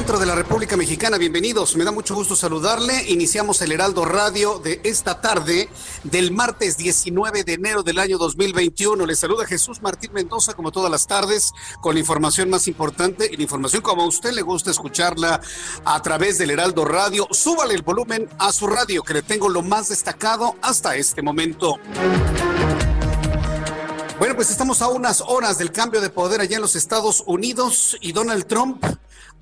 Centro de la República Mexicana. Bienvenidos, me da mucho gusto saludarle. Iniciamos el Heraldo Radio de esta tarde del martes 19 de enero del año 2021. Le saluda Jesús Martín Mendoza como todas las tardes con la información más importante y la información como a usted le gusta escucharla a través del Heraldo Radio. Súbale el volumen a su radio que le tengo lo más destacado hasta este momento. Bueno, pues estamos a unas horas del cambio de poder allá en los Estados Unidos y Donald Trump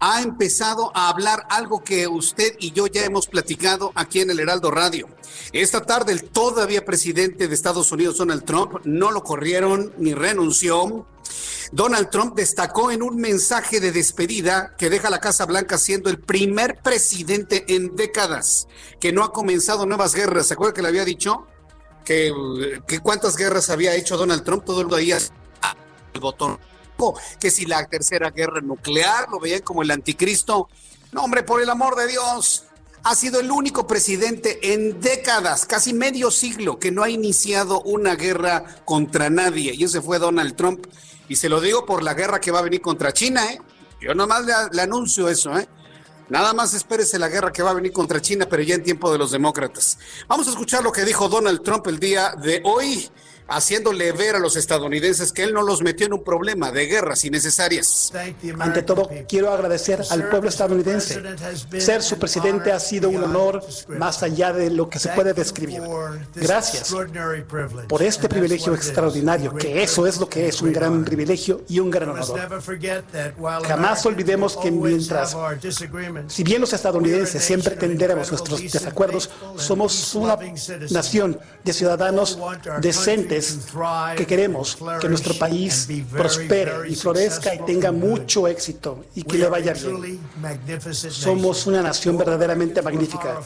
ha empezado a hablar algo que usted y yo ya hemos platicado aquí en el Heraldo Radio. Esta tarde el todavía presidente de Estados Unidos, Donald Trump, no lo corrieron ni renunció. Donald Trump destacó en un mensaje de despedida que deja la Casa Blanca siendo el primer presidente en décadas que no ha comenzado nuevas guerras. ¿Se acuerda que le había dicho? que, que, cuántas guerras había hecho Donald Trump, todo el ahí el botón, que si la tercera guerra nuclear, lo veían como el anticristo. No, hombre, por el amor de Dios, ha sido el único presidente en décadas, casi medio siglo, que no ha iniciado una guerra contra nadie. Y ese fue Donald Trump. Y se lo digo por la guerra que va a venir contra China, ¿eh? Yo nomás le, le anuncio eso, ¿eh? Nada más espérese la guerra que va a venir contra China, pero ya en tiempo de los demócratas. Vamos a escuchar lo que dijo Donald Trump el día de hoy haciéndole ver a los estadounidenses que él no los metió en un problema de guerras innecesarias. Ante todo, quiero agradecer al pueblo estadounidense. Ser su presidente ha sido un honor más allá de lo que se puede describir. Gracias por este privilegio extraordinario, que eso es lo que es un gran privilegio y un gran honor. Jamás olvidemos que mientras, si bien los estadounidenses siempre tenderemos nuestros desacuerdos, somos una nación de ciudadanos decentes que queremos que nuestro país prospere y florezca y tenga mucho éxito y que le vaya bien. Somos una nación verdaderamente magnífica.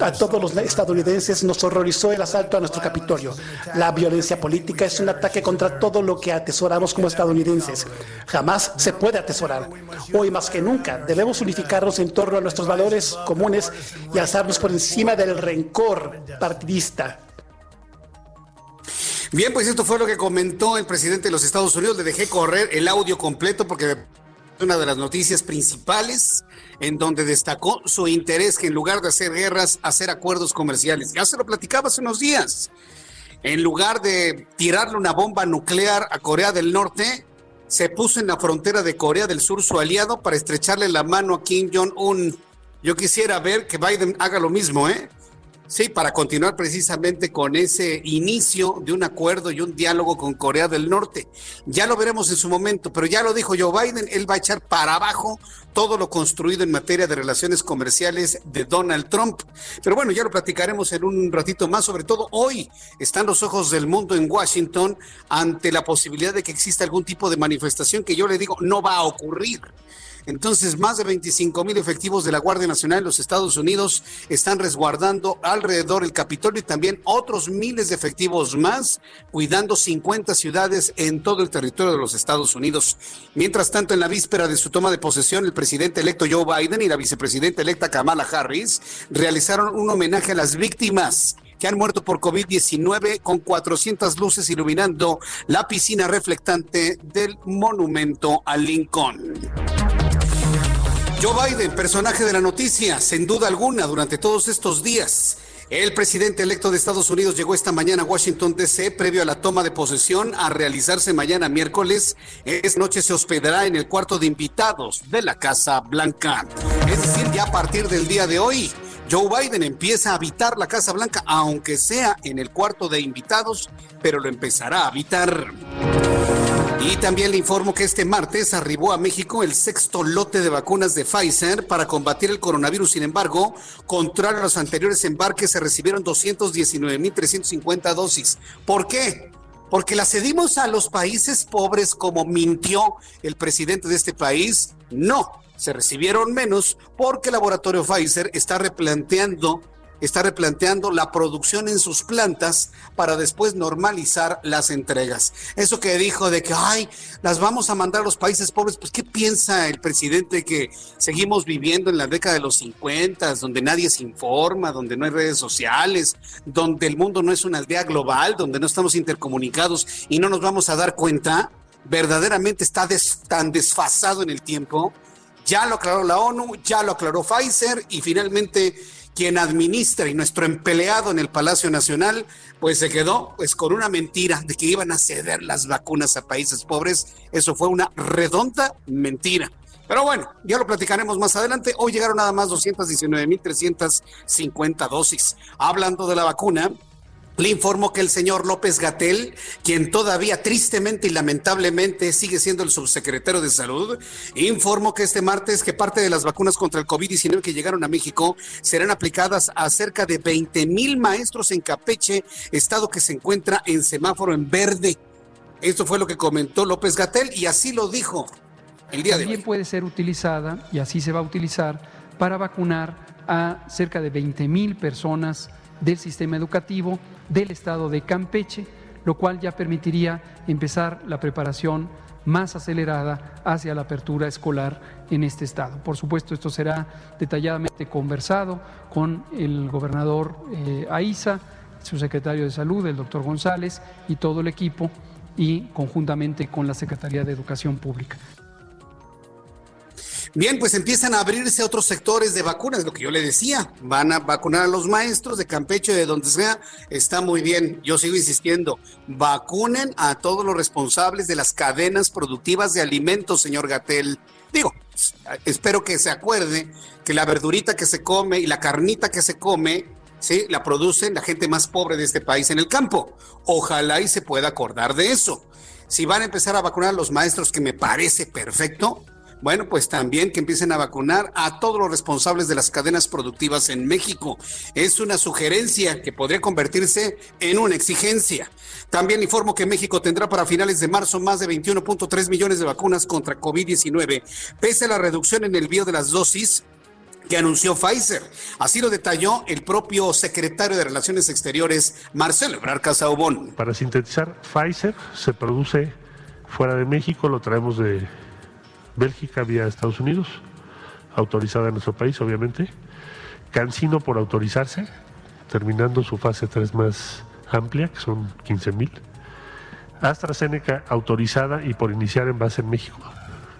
A todos los estadounidenses nos horrorizó el asalto a nuestro Capitolio. La violencia política es un ataque contra todo lo que atesoramos como estadounidenses. Jamás se puede atesorar. Hoy más que nunca debemos unificarnos en torno a nuestros valores comunes y alzarnos por encima del rencor partidista Bien, pues esto fue lo que comentó el presidente de los Estados Unidos. Le dejé correr el audio completo porque una de las noticias principales en donde destacó su interés que en lugar de hacer guerras, hacer acuerdos comerciales. Ya se lo platicaba hace unos días. En lugar de tirarle una bomba nuclear a Corea del Norte, se puso en la frontera de Corea del Sur su aliado para estrecharle la mano a Kim Jong-un. Yo quisiera ver que Biden haga lo mismo, ¿eh? Sí, para continuar precisamente con ese inicio de un acuerdo y un diálogo con Corea del Norte. Ya lo veremos en su momento, pero ya lo dijo Joe Biden, él va a echar para abajo todo lo construido en materia de relaciones comerciales de Donald Trump. Pero bueno, ya lo platicaremos en un ratito más, sobre todo hoy están los ojos del mundo en Washington ante la posibilidad de que exista algún tipo de manifestación que yo le digo no va a ocurrir. Entonces, más de 25 mil efectivos de la Guardia Nacional en los Estados Unidos están resguardando alrededor el Capitolio y también otros miles de efectivos más, cuidando 50 ciudades en todo el territorio de los Estados Unidos. Mientras tanto, en la víspera de su toma de posesión, el presidente electo Joe Biden y la vicepresidenta electa Kamala Harris realizaron un homenaje a las víctimas que han muerto por COVID-19 con 400 luces iluminando la piscina reflectante del monumento a Lincoln. Joe Biden, personaje de la noticia, sin duda alguna, durante todos estos días. El presidente electo de Estados Unidos llegó esta mañana a Washington, D.C., previo a la toma de posesión a realizarse mañana miércoles. Esta noche se hospedará en el cuarto de invitados de la Casa Blanca. Es decir, ya a partir del día de hoy, Joe Biden empieza a habitar la Casa Blanca, aunque sea en el cuarto de invitados, pero lo empezará a habitar. Y también le informo que este martes arribó a México el sexto lote de vacunas de Pfizer para combatir el coronavirus. Sin embargo, contrario a los anteriores embarques, se recibieron 219.350 dosis. ¿Por qué? Porque las cedimos a los países pobres como mintió el presidente de este país. No, se recibieron menos porque el laboratorio Pfizer está replanteando está replanteando la producción en sus plantas para después normalizar las entregas. Eso que dijo de que, ay, las vamos a mandar a los países pobres, pues ¿qué piensa el presidente que seguimos viviendo en la década de los 50, donde nadie se informa, donde no hay redes sociales, donde el mundo no es una aldea global, donde no estamos intercomunicados y no nos vamos a dar cuenta? Verdaderamente está tan desfasado en el tiempo. Ya lo aclaró la ONU, ya lo aclaró Pfizer y finalmente quien administra y nuestro empleado en el Palacio Nacional, pues se quedó pues con una mentira de que iban a ceder las vacunas a países pobres. Eso fue una redonda mentira. Pero bueno, ya lo platicaremos más adelante. Hoy llegaron nada más 219.350 dosis. Hablando de la vacuna, le informo que el señor López Gatel, quien todavía tristemente y lamentablemente sigue siendo el subsecretario de Salud, informó que este martes que parte de las vacunas contra el COVID-19 que llegaron a México serán aplicadas a cerca de 20 mil maestros en Capeche, estado que se encuentra en semáforo en verde. Esto fue lo que comentó López Gatel y así lo dijo el día de hoy. También puede ser utilizada, y así se va a utilizar, para vacunar a cerca de 20 mil personas del sistema educativo del estado de Campeche, lo cual ya permitiría empezar la preparación más acelerada hacia la apertura escolar en este estado. Por supuesto, esto será detalladamente conversado con el gobernador eh, Aiza, su secretario de Salud, el doctor González y todo el equipo, y conjuntamente con la Secretaría de Educación Pública. Bien, pues empiezan a abrirse otros sectores de vacunas, lo que yo le decía, van a vacunar a los maestros de Campeche, de donde sea, está muy bien, yo sigo insistiendo, vacunen a todos los responsables de las cadenas productivas de alimentos, señor Gatel. Digo, espero que se acuerde que la verdurita que se come y la carnita que se come, sí, la producen la gente más pobre de este país en el campo. Ojalá y se pueda acordar de eso. Si van a empezar a vacunar a los maestros, que me parece perfecto, bueno, pues también que empiecen a vacunar a todos los responsables de las cadenas productivas en México. Es una sugerencia que podría convertirse en una exigencia. También informo que México tendrá para finales de marzo más de 21.3 millones de vacunas contra COVID-19, pese a la reducción en el envío de las dosis que anunció Pfizer. Así lo detalló el propio secretario de Relaciones Exteriores, Marcelo Ebrard Casaubón. Para sintetizar, Pfizer se produce fuera de México, lo traemos de Bélgica vía Estados Unidos, autorizada en nuestro país, obviamente. Cancino por autorizarse, terminando su fase 3 más amplia, que son 15 mil. AstraZeneca autorizada y por iniciar en base en México,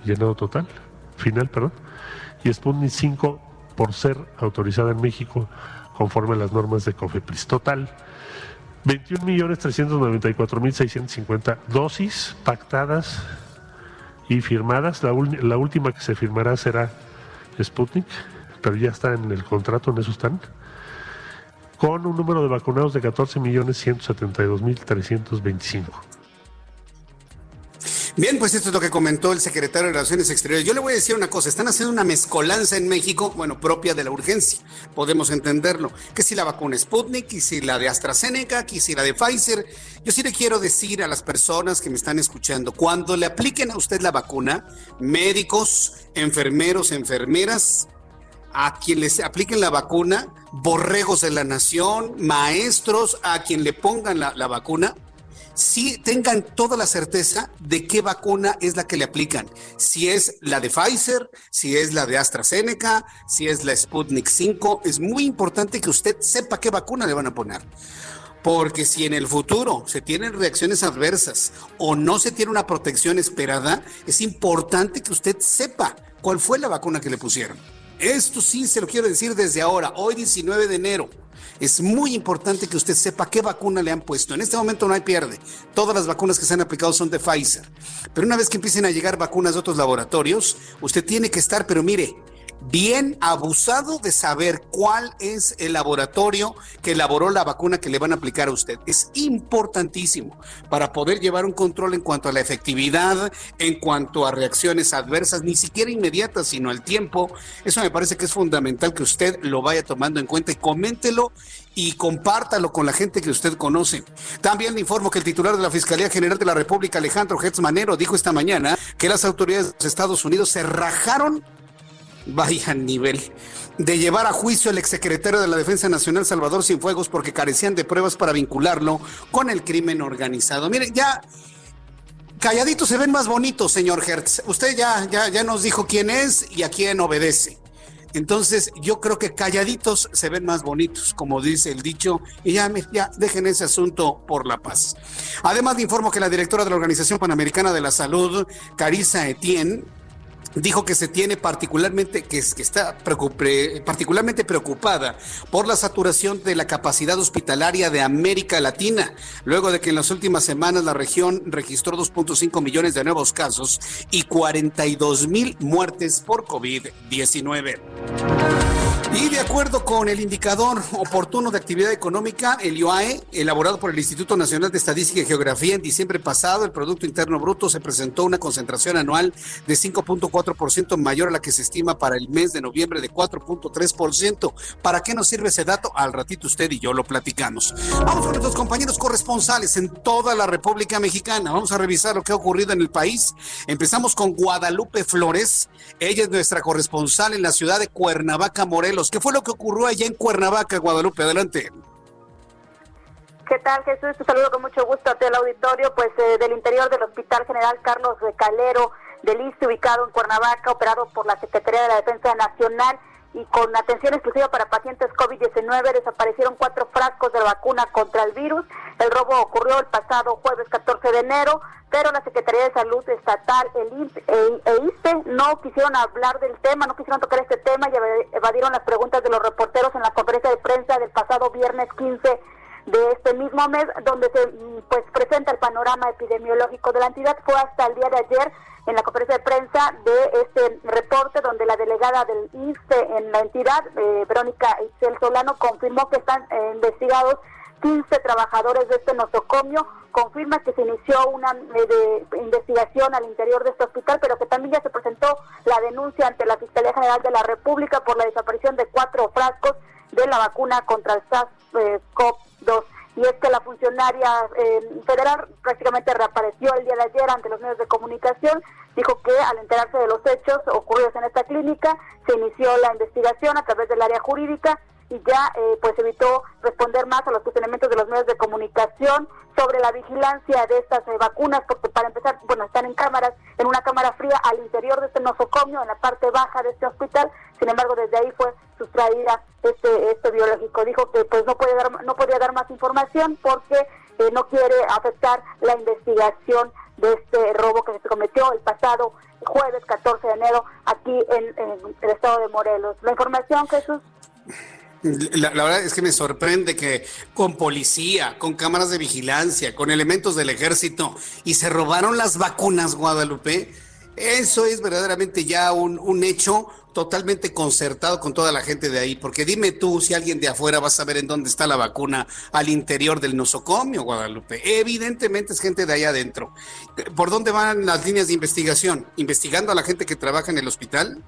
llenado total, final, perdón. Y Sputnik 5 por ser autorizada en México conforme a las normas de COFEPRIS. Total, 21.394.650 dosis pactadas y firmadas. La, la, última que se firmará será Sputnik, pero ya está en el contrato, en eso están. Con un número de vacunados de 14.172.325. Bien, pues esto es lo que comentó el secretario de Relaciones Exteriores. Yo le voy a decir una cosa, están haciendo una mezcolanza en México, bueno, propia de la urgencia, podemos entenderlo, que si la vacuna Sputnik, y si la de AstraZeneca, y si la de Pfizer. Yo sí le quiero decir a las personas que me están escuchando, cuando le apliquen a usted la vacuna, médicos, enfermeros, enfermeras, a quien les apliquen la vacuna, borregos de la nación, maestros, a quien le pongan la vacuna, si tengan toda la certeza de qué vacuna es la que le aplican. Si es la de Pfizer, si es la de AstraZeneca, si es la Sputnik 5. Es muy importante que usted sepa qué vacuna le van a poner. Porque si en el futuro se tienen reacciones adversas o no se tiene una protección esperada, es importante que usted sepa cuál fue la vacuna que le pusieron. Esto sí se lo quiero decir desde ahora, hoy 19 de enero. Es muy importante que usted sepa qué vacuna le han puesto. En este momento no hay pierde. Todas las vacunas que se han aplicado son de Pfizer. Pero una vez que empiecen a llegar vacunas de otros laboratorios, usted tiene que estar, pero mire, bien abusado de saber cuál es el laboratorio que elaboró la vacuna que le van a aplicar a usted. Es importantísimo para poder llevar un control en cuanto a la efectividad, en cuanto a reacciones adversas, ni siquiera inmediatas, sino al tiempo. Eso me parece que es fundamental que usted lo vaya tomando en cuenta y coméntelo y compártalo con la gente que usted conoce. También le informo que el titular de la Fiscalía General de la República, Alejandro Gertz Manero, dijo esta mañana que las autoridades de los Estados Unidos se rajaron vaya nivel, de llevar a juicio al exsecretario de la Defensa Nacional Salvador Cienfuegos porque carecían de pruebas para vincularlo con el crimen organizado. Miren, ya calladitos se ven más bonitos, señor Hertz. Usted ya, ya, ya nos dijo quién es y a quién obedece. Entonces, yo creo que calladitos se ven más bonitos, como dice el dicho, y ya, ya dejen ese asunto por la paz. Además, le informo que la directora de la Organización Panamericana de la Salud, Carissa Etienne, dijo que se tiene particularmente, que, está particularmente preocupada por la saturación de la capacidad hospitalaria de América Latina, luego de que en las últimas semanas la región registró 2.5 millones de nuevos casos y 42 mil muertes por COVID-19. Y de acuerdo con el indicador oportuno de actividad económica, el IOAE, elaborado por el Instituto Nacional de Estadística y Geografía en diciembre pasado, el Producto Interno Bruto se presentó una concentración anual de 5.4% mayor a la que se estima para el mes de noviembre de 4.3%. ¿Para qué nos sirve ese dato? Al ratito usted y yo lo platicamos. Vamos con nuestros compañeros corresponsales en toda la República Mexicana. Vamos a revisar lo que ha ocurrido en el país. Empezamos con Guadalupe Flores. Ella es nuestra corresponsal en la ciudad de Cuernavaca, Morelos. ¿Qué fue lo que ocurrió allá en Cuernavaca, Guadalupe? Adelante. ¿Qué tal, Jesús? Te saludo con mucho gusto a el auditorio, pues eh, del interior del Hospital General Carlos de Calero del ISTE, ubicado en Cuernavaca, operado por la Secretaría de la Defensa Nacional y con atención exclusiva para pacientes COVID-19 desaparecieron cuatro frascos de vacuna contra el virus. El robo ocurrió el pasado jueves 14 de enero, pero la Secretaría de Salud Estatal, el INPE e ISTE no quisieron hablar del tema, no quisieron tocar este tema y evadieron las preguntas de los reporteros en la conferencia de prensa del pasado viernes 15 de este mismo mes, donde se pues presenta el panorama epidemiológico de la entidad. Fue hasta el día de ayer en la conferencia de prensa de este reporte donde la delegada del INSE en la entidad, eh, Verónica Itzel Solano, confirmó que están eh, investigados 15 trabajadores de este nosocomio, confirma que se inició una eh, investigación al interior de este hospital, pero que también ya se presentó la denuncia ante la Fiscalía General de la República por la desaparición de cuatro frascos de la vacuna contra el SARS-CoV-2 y es que la funcionaria eh, federal prácticamente reapareció el día de ayer ante los medios de comunicación, dijo que al enterarse de los hechos ocurridos en esta clínica, se inició la investigación a través del área jurídica y ya eh, pues evitó responder más a los cuestionamientos de los medios de comunicación sobre la vigilancia de estas eh, vacunas, porque para empezar, bueno, están en cámaras, en una cámara fría al interior de este nosocomio, en la parte baja de este hospital, sin embargo desde ahí fue sustraída este este biológico. Dijo que pues no puede dar no podía dar más información porque eh, no quiere afectar la investigación de este robo que se cometió el pasado jueves 14 de enero aquí en, en el estado de Morelos. La información, Jesús. La, verdad es que me sorprende que con policía, con cámaras de vigilancia, con elementos del ejército y se robaron las vacunas, Guadalupe. Eso es verdaderamente ya un, un hecho totalmente concertado con toda la gente de ahí, porque dime tú si alguien de afuera va a saber en dónde está la vacuna al interior del nosocomio, Guadalupe. Evidentemente es gente de allá adentro. ¿Por dónde van las líneas de investigación? ¿Investigando a la gente que trabaja en el hospital?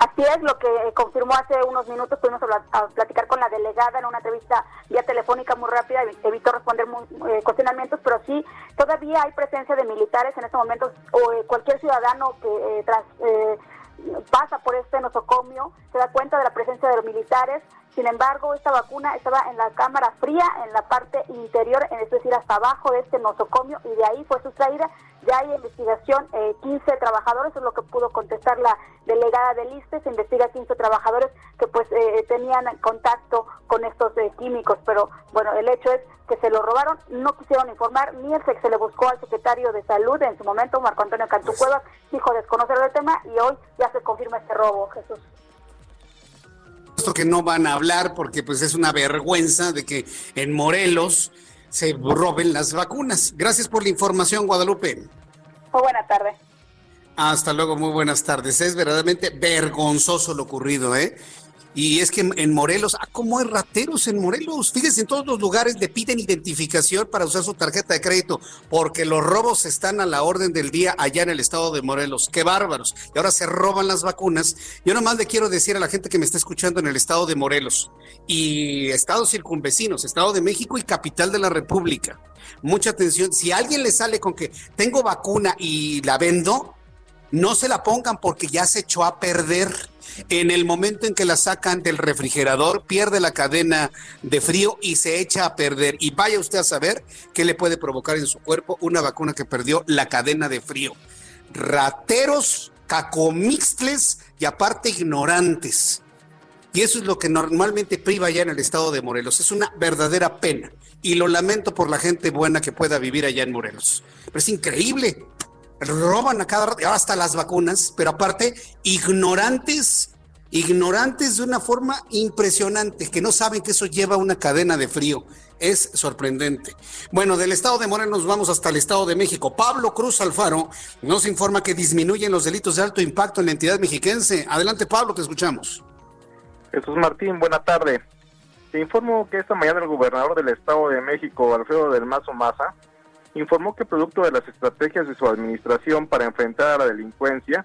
Así es, lo que confirmó hace unos minutos, pudimos a platicar con la delegada en una entrevista vía telefónica muy rápida, evitó responder eh, cuestionamientos, pero sí, todavía hay presencia de militares en estos momentos, o eh, cualquier ciudadano que eh, tras, pasa por este nosocomio se da cuenta de la presencia de los militares, sin embargo, esta vacuna estaba en la cámara fría, en la parte interior, es decir, hasta abajo de este nosocomio, y de ahí fue sustraída. Ya hay investigación, 15 trabajadores, es lo que pudo contestar la delegada del ISTE, se investiga 15 trabajadores que pues tenían contacto con estos químicos, pero bueno, el hecho es que se lo robaron, no quisieron informar, ni el se le buscó al secretario de salud en su momento, Marco Antonio Cantú Cuevas, dijo desconocer el tema y hoy ya se confirma este robo, Jesús esto que no van a hablar porque pues es una vergüenza de que en Morelos se roben las vacunas. Gracias por la información, Guadalupe. Muy buena tarde. Hasta luego, muy buenas tardes. Es verdaderamente vergonzoso lo ocurrido, ¿eh? Y es que en Morelos, ah, ¿cómo hay rateros en Morelos? Fíjense, en todos los lugares le piden identificación para usar su tarjeta de crédito, porque los robos están a la orden del día allá en el estado de Morelos. ¡Qué bárbaros! Y ahora se roban las vacunas. Yo nomás le quiero decir a la gente que me está escuchando en el estado de Morelos y estados circunvecinos, Estado de México y capital de la República. Mucha atención. Si alguien le sale con que tengo vacuna y la vendo, no se la pongan porque ya se echó a perder en el momento en que la sacan del refrigerador, pierde la cadena de frío y se echa a perder. Y vaya usted a saber qué le puede provocar en su cuerpo una vacuna que perdió la cadena de frío. Rateros, cacomixtles y aparte ignorantes. Y eso es lo que normalmente priva ya en el estado de Morelos. Es una verdadera pena. Y lo lamento por la gente buena que pueda vivir allá en Morelos. Pero es increíble roban a cada rato, hasta las vacunas, pero aparte, ignorantes, ignorantes de una forma impresionante, que no saben que eso lleva una cadena de frío. Es sorprendente. Bueno, del estado de Morelos nos vamos hasta el estado de México. Pablo Cruz Alfaro nos informa que disminuyen los delitos de alto impacto en la entidad mexiquense. Adelante, Pablo, te escuchamos. Jesús Martín, buena tarde. Te informo que esta mañana el gobernador del Estado de México, Alfredo del Mazo Maza, informó que producto de las estrategias de su administración para enfrentar la delincuencia,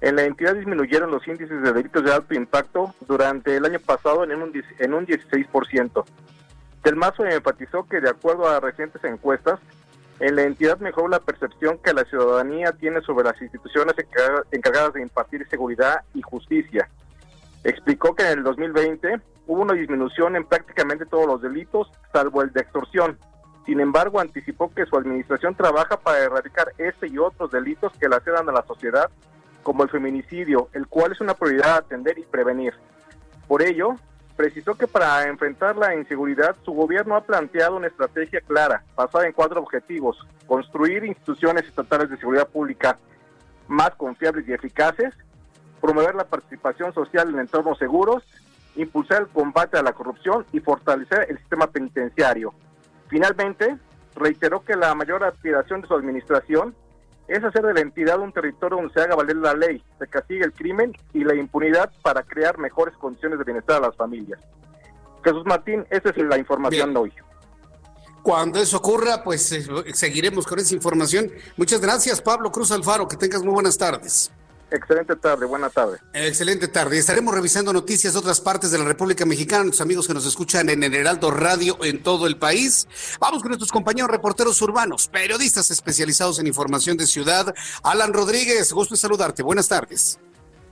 en la entidad disminuyeron los índices de delitos de alto impacto durante el año pasado en un, en un 16%. Del Mazo enfatizó que de acuerdo a recientes encuestas, en la entidad mejoró la percepción que la ciudadanía tiene sobre las instituciones encargadas de impartir seguridad y justicia. Explicó que en el 2020 hubo una disminución en prácticamente todos los delitos, salvo el de extorsión, sin embargo, anticipó que su administración trabaja para erradicar este y otros delitos que la laceran a la sociedad, como el feminicidio, el cual es una prioridad atender y prevenir. Por ello, precisó que para enfrentar la inseguridad, su gobierno ha planteado una estrategia clara, basada en cuatro objetivos. Construir instituciones estatales de seguridad pública más confiables y eficaces, promover la participación social en entornos seguros, impulsar el combate a la corrupción y fortalecer el sistema penitenciario. Finalmente, reiteró que la mayor aspiración de su administración es hacer de la entidad un territorio donde se haga valer la ley, se castigue el crimen y la impunidad para crear mejores condiciones de bienestar a las familias. Jesús Martín, esa es la información de hoy. Cuando eso ocurra, pues eh, seguiremos con esa información. Muchas gracias, Pablo Cruz Alfaro. Que tengas muy buenas tardes. Excelente tarde, buena tarde. Excelente tarde. Estaremos revisando noticias de otras partes de la República Mexicana, nuestros amigos que nos escuchan en el Heraldo Radio en todo el país. Vamos con nuestros compañeros reporteros urbanos, periodistas especializados en información de ciudad. Alan Rodríguez, gusto en saludarte. Buenas tardes.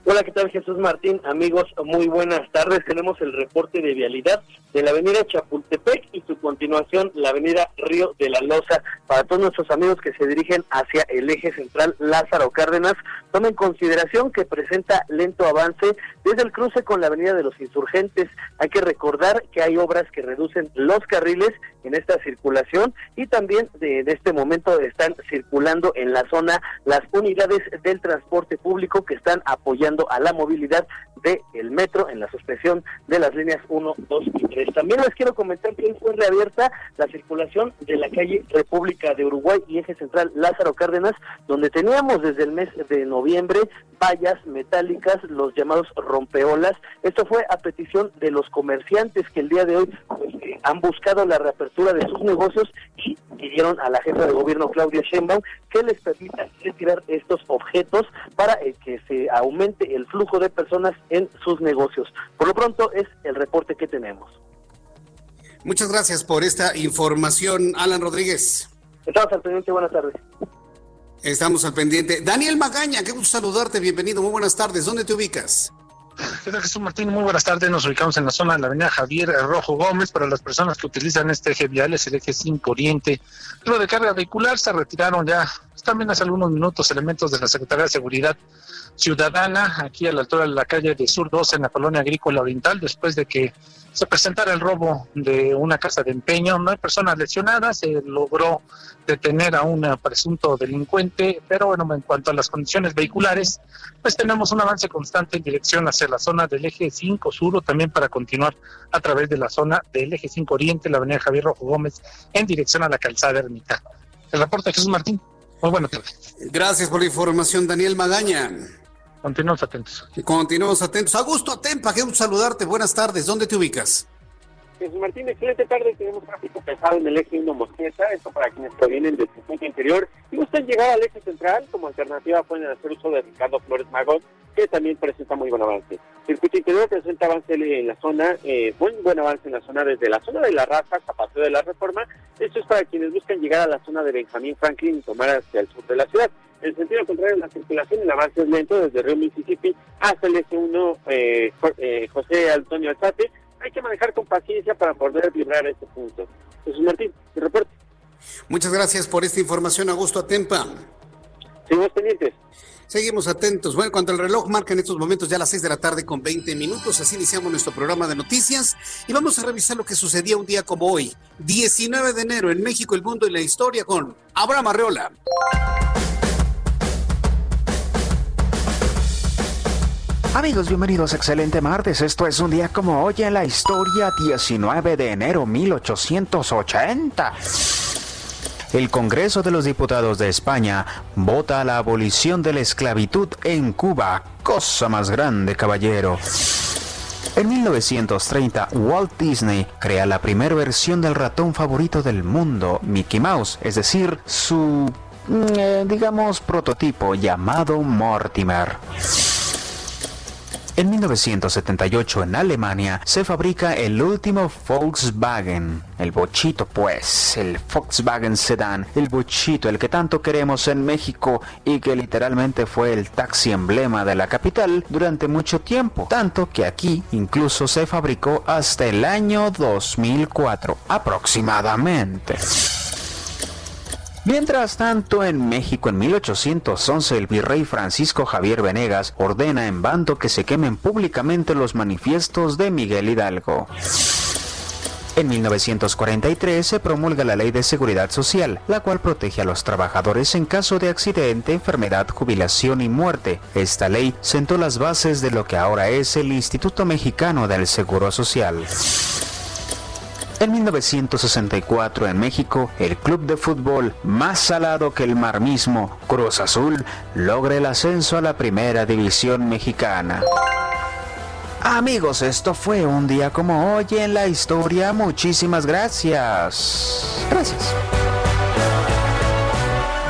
Hola, ¿qué tal Jesús Martín? Amigos, muy buenas tardes. Tenemos el reporte de vialidad de la avenida Chapultepec y su continuación la avenida Río de la Loza. Para todos nuestros amigos que se dirigen hacia el eje central Lázaro Cárdenas, tomen en consideración que presenta lento avance desde el cruce con la avenida de los insurgentes. Hay que recordar que hay obras que reducen los carriles en esta circulación y también de, este momento están circulando en la zona las unidades del transporte público que están apoyando a la movilidad del metro en la suspensión de las líneas 1, 2 y 3. También les quiero comentar que hoy fue reabierta la circulación de la calle República de Uruguay y eje central Lázaro Cárdenas, donde teníamos desde el mes de noviembre vallas metálicas, los llamados rompeolas. Esto fue a petición de los comerciantes que el día de hoy pues, eh, han buscado la reapertura de sus negocios y pidieron a la jefa de gobierno Claudia Sheinbaum que les permita retirar estos objetos para eh, que se aumente el flujo de personas en sus negocios. Por lo pronto es el reporte que tenemos. Muchas gracias por esta información, Alan Rodríguez. Estamos al pendiente, buenas tardes. Estamos al pendiente. Daniel Magaña, qué gusto saludarte, bienvenido, muy buenas tardes. ¿Dónde te ubicas? ¿Qué tal Jesús Martín? Muy buenas tardes. Nos ubicamos en la zona de la avenida Javier Rojo Gómez. Para las personas que utilizan este eje vial es el eje 5 Oriente. Luego de carga vehicular se retiraron ya también hace algunos minutos elementos de la Secretaría de Seguridad Ciudadana aquí a la altura de la calle de Sur 2 en la colonia agrícola oriental después de que se presentara el robo de una casa de empeño. No hay personas lesionadas, se logró detener a un presunto delincuente, pero bueno, en cuanto a las condiciones vehiculares, pues tenemos un avance constante en dirección hacia la zona del eje 5 sur también para continuar a través de la zona del eje 5 oriente, la avenida Javier Rojo Gómez, en dirección a la calzada Ermita. El reporte de Jesús Martín. Muy buenas tardes. Gracias por la información, Daniel Magaña. Continuamos atentos. Continuamos atentos. Augusto Atempa, qué gusto saludarte. Buenas tardes. ¿Dónde te ubicas? Jesús Martín, excelente tarde. Tenemos tráfico pesado en el eje 1 Mosqueta, esto para quienes provienen del circuito interior y gustan llegar al eje central. Como alternativa pueden hacer uso de Ricardo Flores Magón, que también presenta muy buen avance. Circuito interior presenta avance en la zona, eh, muy buen avance en la zona desde la zona de la raza hasta Paseo de la Reforma. Esto es para quienes buscan llegar a la zona de Benjamín Franklin y tomar hacia el sur de la ciudad. En sentido contrario, la circulación, el avance es lento desde Río Mississippi hasta el eje 1 eh, eh, José Antonio Alzate. Hay que manejar con paciencia para poder librar este punto. Jesús Martín, el reporte. Muchas gracias por esta información, Augusto Atempa. Seguimos pendientes. Seguimos atentos. Bueno, cuando el reloj marca en estos momentos ya las 6 de la tarde con 20 minutos, así iniciamos nuestro programa de noticias y vamos a revisar lo que sucedía un día como hoy, 19 de enero en México, el mundo y la historia con Abraham Arreola. Amigos, bienvenidos Excelente Martes. Esto es un día como hoy en la historia, 19 de enero 1880. El Congreso de los Diputados de España vota la abolición de la esclavitud en Cuba. Cosa más grande, caballero. En 1930, Walt Disney crea la primera versión del ratón favorito del mundo, Mickey Mouse, es decir, su, eh, digamos, prototipo llamado Mortimer. En 1978 en Alemania se fabrica el último Volkswagen, el bochito pues, el Volkswagen Sedan, el bochito, el que tanto queremos en México y que literalmente fue el taxi emblema de la capital durante mucho tiempo, tanto que aquí incluso se fabricó hasta el año 2004 aproximadamente. Mientras tanto, en México en 1811 el virrey Francisco Javier Venegas ordena en bando que se quemen públicamente los manifiestos de Miguel Hidalgo. En 1943 se promulga la Ley de Seguridad Social, la cual protege a los trabajadores en caso de accidente, enfermedad, jubilación y muerte. Esta ley sentó las bases de lo que ahora es el Instituto Mexicano del Seguro Social. En 1964 en México, el club de fútbol más salado que el mar mismo, Cruz Azul, logra el ascenso a la primera división mexicana. Amigos, esto fue un día como hoy en la historia. Muchísimas gracias. Gracias.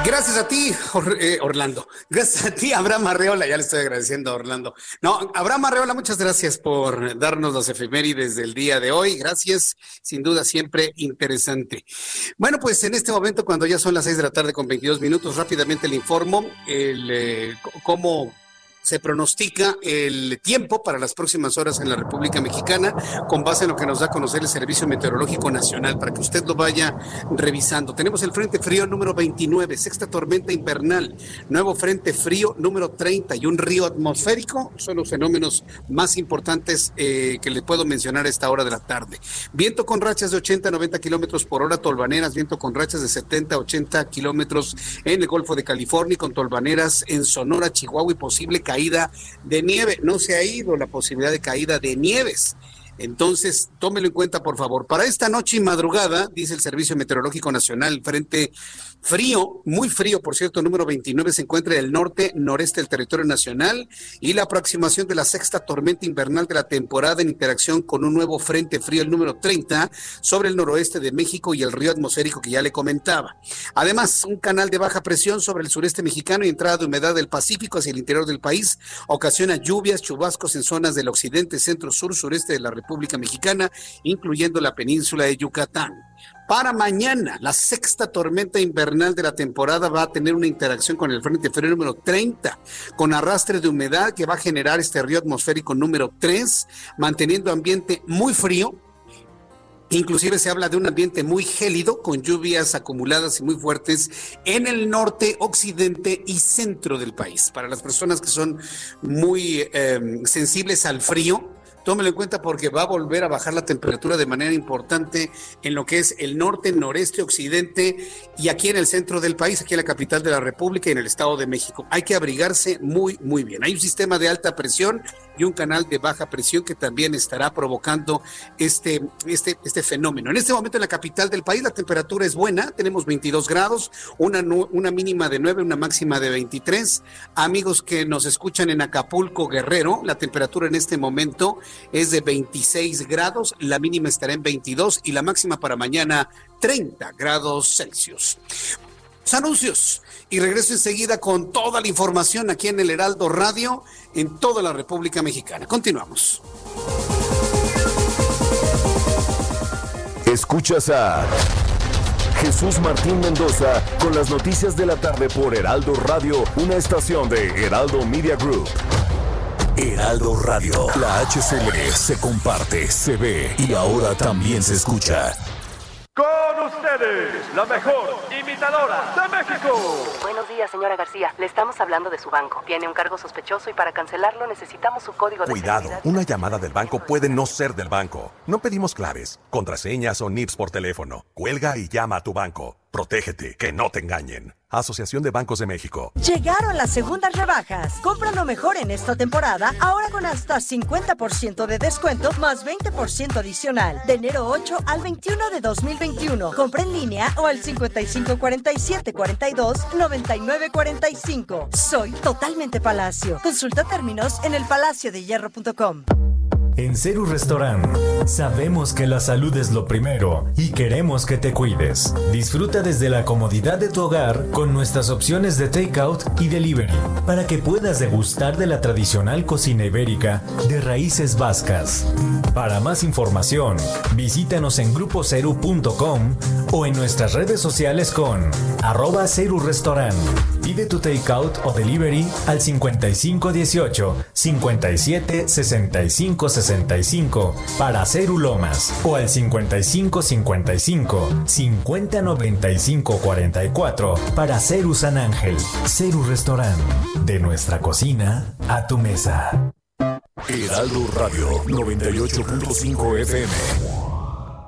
Gracias a ti, eh, Orlando. Gracias a ti, Abraham Arreola. Ya le estoy agradeciendo a Orlando. No, Abraham Arreola, muchas gracias por darnos las efemérides del día de hoy. Gracias, sin duda, siempre interesante. Bueno, pues en este momento, cuando ya son las seis de la tarde con 22 minutos, rápidamente le informo el, eh, cómo se pronostica el tiempo para las próximas horas en la República Mexicana con base en lo que nos da a conocer el Servicio Meteorológico Nacional para que usted lo vaya revisando. Tenemos el Frente Frío número 29, sexta tormenta invernal, nuevo Frente Frío número 30 y un río atmosférico son los fenómenos más importantes eh, que le puedo mencionar a esta hora de la tarde. Viento con rachas de 80 a 90 kilómetros por hora, tolvaneras, viento con rachas de 70 a 80 kilómetros en el Golfo de California, con tolvaneras en Sonora, Chihuahua y posible caída de nieve. No se ha ido la posibilidad de caída de nieves. Entonces, tómelo en cuenta, por favor. Para esta noche y madrugada, dice el Servicio Meteorológico Nacional, frente frío, muy frío, por cierto, número 29, se encuentra en el norte, noreste del territorio nacional y la aproximación de la sexta tormenta invernal de la temporada en interacción con un nuevo frente frío, el número 30, sobre el noroeste de México y el río atmosférico que ya le comentaba. Además, un canal de baja presión sobre el sureste mexicano y entrada de humedad del Pacífico hacia el interior del país ocasiona lluvias, chubascos en zonas del occidente, centro, sur, sureste de la República Mexicana, incluyendo la península de Yucatán. Para mañana, la sexta tormenta invernal de la temporada va a tener una interacción con el Frente Frío número 30, con arrastre de humedad que va a generar este río atmosférico número 3, manteniendo ambiente muy frío, Inclusive se habla de un ambiente muy gélido con lluvias acumuladas y muy fuertes en el norte, occidente y centro del país. Para las personas que son muy eh, sensibles al frío, tómelo en cuenta porque va a volver a bajar la temperatura de manera importante en lo que es el norte, noreste, occidente y aquí en el centro del país, aquí en la capital de la República y en el Estado de México. Hay que abrigarse muy, muy bien. Hay un sistema de alta presión y un canal de baja presión que también estará provocando este, este, este fenómeno. En este momento en la capital del país la temperatura es buena, tenemos 22 grados, una, una mínima de 9, una máxima de 23. Amigos que nos escuchan en Acapulco, Guerrero, la temperatura en este momento es de 26 grados, la mínima estará en 22 y la máxima para mañana 30 grados Celsius. Anuncios y regreso enseguida con toda la información aquí en el Heraldo Radio en toda la República Mexicana. Continuamos. Escuchas a Jesús Martín Mendoza con las noticias de la tarde por Heraldo Radio, una estación de Heraldo Media Group. Heraldo Radio, la HCL se comparte, se ve y ahora también se escucha. Con ustedes, la mejor imitadora de México. Buenos días, señora García. Le estamos hablando de su banco. Tiene un cargo sospechoso y para cancelarlo necesitamos su código de Cuidado, una llamada del banco puede no ser del banco. No pedimos claves, contraseñas o NIPS por teléfono. Cuelga y llama a tu banco. Protégete, que no te engañen. Asociación de Bancos de México. Llegaron las segundas rebajas. Compra lo mejor en esta temporada, ahora con hasta 50% de descuento más 20% adicional. De enero 8 al 21 de 2021. Compra en línea o al 5547 42 99 45. Soy totalmente Palacio. Consulta términos en elpalaciodehierro.com. En Ceru Restaurant sabemos que la salud es lo primero y queremos que te cuides. Disfruta desde la comodidad de tu hogar con nuestras opciones de takeout y delivery para que puedas degustar de la tradicional cocina ibérica de raíces vascas. Para más información, visítanos en grupoceru.com o en nuestras redes sociales con arroba Ceru Restaurant. Pide tu takeout o delivery al 5518 57 65 65 para Ceru Lomas o al 5555 50 95 44 para Ceru San Ángel. Ceru Restaurant. De nuestra cocina a tu mesa. Heraldo Radio 98.5 FM.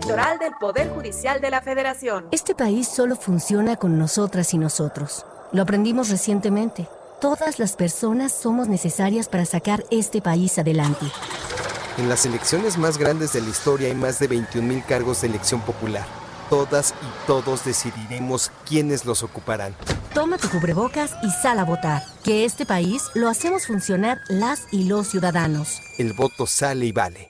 Electoral del Poder Judicial de la Federación. Este país solo funciona con nosotras y nosotros. Lo aprendimos recientemente. Todas las personas somos necesarias para sacar este país adelante. En las elecciones más grandes de la historia hay más de 21 mil cargos de elección popular. Todas y todos decidiremos quiénes los ocuparán. Toma tu cubrebocas y sal a votar. Que este país lo hacemos funcionar las y los ciudadanos. El voto sale y vale.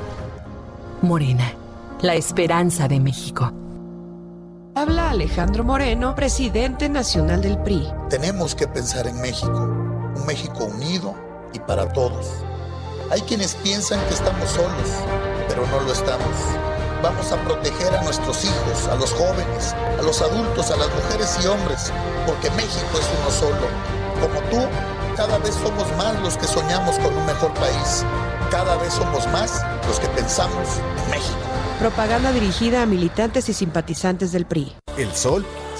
Morena, la esperanza de México. Habla Alejandro Moreno, presidente nacional del PRI. Tenemos que pensar en México, un México unido y para todos. Hay quienes piensan que estamos solos, pero no lo estamos. Vamos a proteger a nuestros hijos, a los jóvenes, a los adultos, a las mujeres y hombres, porque México es uno solo. Como tú, cada vez somos más los que soñamos con un mejor país Cada vez somos más los que pensamos en México. Propaganda dirigida a militantes y simpatizantes del PRI. El sol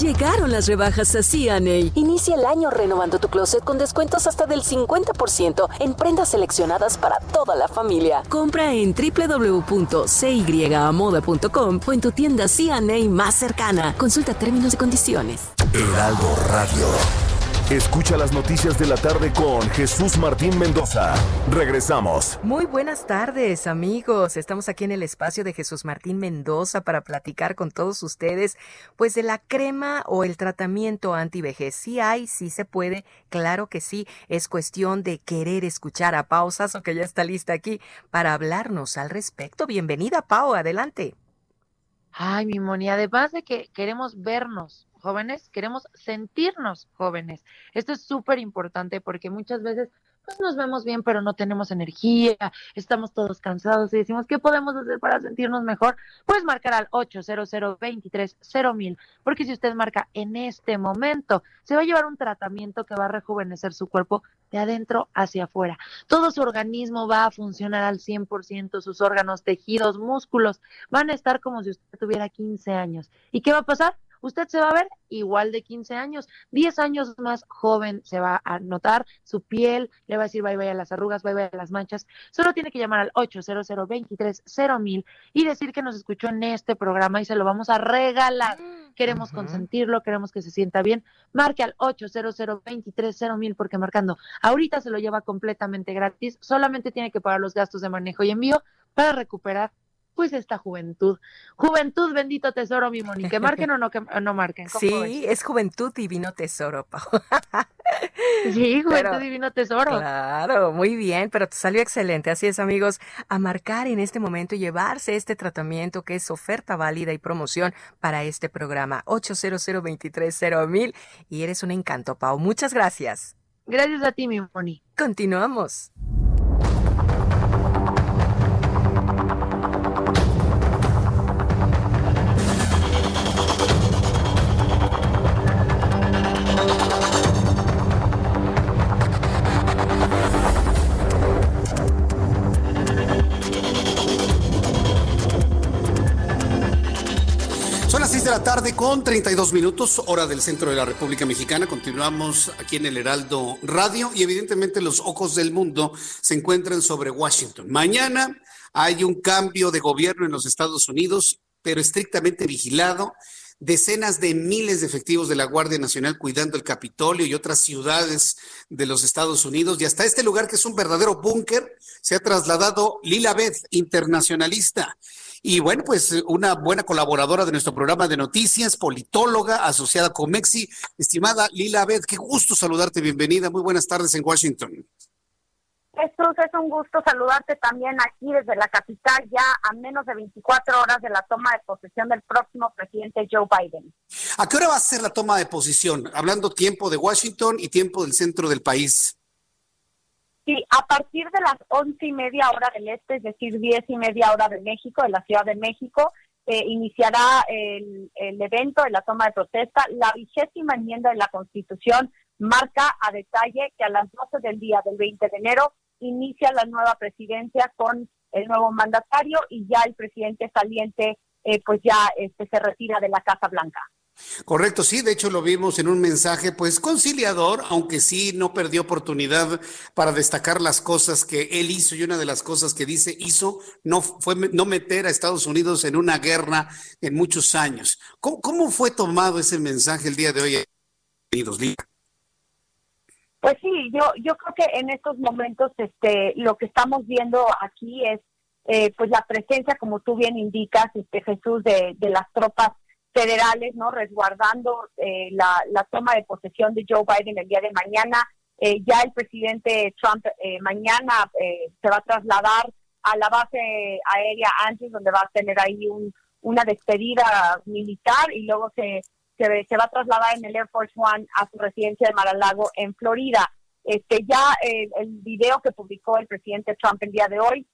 Llegaron las rebajas a CNA. Inicia el año renovando tu closet con descuentos hasta del 50% en prendas seleccionadas para toda la familia. Compra en www.cyamoda.com o en tu tienda CNA más cercana. Consulta términos y condiciones. Heraldo Radio. Escucha las noticias de la tarde con Jesús Martín Mendoza. Regresamos. Muy buenas tardes, amigos. Estamos aquí en el espacio de Jesús Martín Mendoza para platicar con todos ustedes, pues de la crema o el tratamiento antivejez. Sí hay, sí se puede, claro que sí. Es cuestión de querer escuchar a Pau Sasso, que ya está lista aquí para hablarnos al respecto. Bienvenida, Pau, adelante. Ay, mi Moni, además de que queremos vernos jóvenes, queremos sentirnos jóvenes. Esto es súper importante porque muchas veces pues nos vemos bien, pero no tenemos energía, estamos todos cansados y decimos, ¿qué podemos hacer para sentirnos mejor? Pues marcar al 800 mil porque si usted marca en este momento, se va a llevar un tratamiento que va a rejuvenecer su cuerpo de adentro hacia afuera. Todo su organismo va a funcionar al 100%, sus órganos, tejidos, músculos van a estar como si usted tuviera 15 años. ¿Y qué va a pasar? Usted se va a ver igual de 15 años, 10 años más joven se va a notar, su piel le va a decir bye bye a las arrugas, bye bye a las manchas. Solo tiene que llamar al 800 mil y decir que nos escuchó en este programa y se lo vamos a regalar. Queremos consentirlo, queremos que se sienta bien. Marque al 800 mil porque marcando ahorita se lo lleva completamente gratis. Solamente tiene que pagar los gastos de manejo y envío para recuperar pues esta juventud. Juventud, bendito tesoro, mi Moni. Que marquen o no, que no marquen. Sí, es? juventud divino tesoro, Pau. sí, juventud divino tesoro. Claro, muy bien, pero te salió excelente. Así es, amigos, a marcar en este momento y llevarse este tratamiento que es oferta válida y promoción para este programa. 800 mil y eres un encanto, Pau. Muchas gracias. Gracias a ti, mi Moni. Continuamos. Tarde con 32 minutos, hora del centro de la República Mexicana. Continuamos aquí en el Heraldo Radio y evidentemente los ojos del mundo se encuentran sobre Washington. Mañana hay un cambio de gobierno en los Estados Unidos, pero estrictamente vigilado. Decenas de miles de efectivos de la Guardia Nacional cuidando el Capitolio y otras ciudades de los Estados Unidos. Y hasta este lugar, que es un verdadero búnker, se ha trasladado Lila Beth, internacionalista. Y bueno, pues una buena colaboradora de nuestro programa de noticias, politóloga asociada con Mexi. Estimada Lila Abed, qué gusto saludarte, bienvenida, muy buenas tardes en Washington. Jesús, es un gusto saludarte también aquí desde la capital, ya a menos de 24 horas de la toma de posesión del próximo presidente Joe Biden. ¿A qué hora va a ser la toma de posición? Hablando tiempo de Washington y tiempo del centro del país. Sí, a partir de las once y media hora del este, es decir, diez y media hora de México, de la Ciudad de México, eh, iniciará el, evento de la toma de protesta. La vigésima enmienda de la Constitución marca a detalle que a las 12 del día del 20 de enero inicia la nueva presidencia con el nuevo mandatario y ya el presidente saliente eh, pues ya este, se retira de la Casa Blanca. Correcto, sí, de hecho lo vimos en un mensaje pues conciliador, aunque sí no perdió oportunidad para destacar las cosas que él hizo y una de las cosas que dice hizo no fue no meter a Estados Unidos en una guerra en muchos años. ¿Cómo, fue tomado ese mensaje el día de hoy? Pues sí, yo yo creo que en estos momentos este lo que estamos viendo aquí es eh, pues la presencia, como tú bien indicas, este Jesús de, de las tropas federales, ¿no? Resguardando eh, la, la, toma de posesión de Joe Biden el día de mañana. Eh, ya el presidente Trump eh, mañana se va a trasladar a la base aérea Andrews, donde va a tener ahí un, una despedida militar y luego se, se, se, va a trasladar en el Air Force One a su residencia de Mar-a-Lago en Florida. Este, ya el video que publicó el presidente Trump el día de hoy,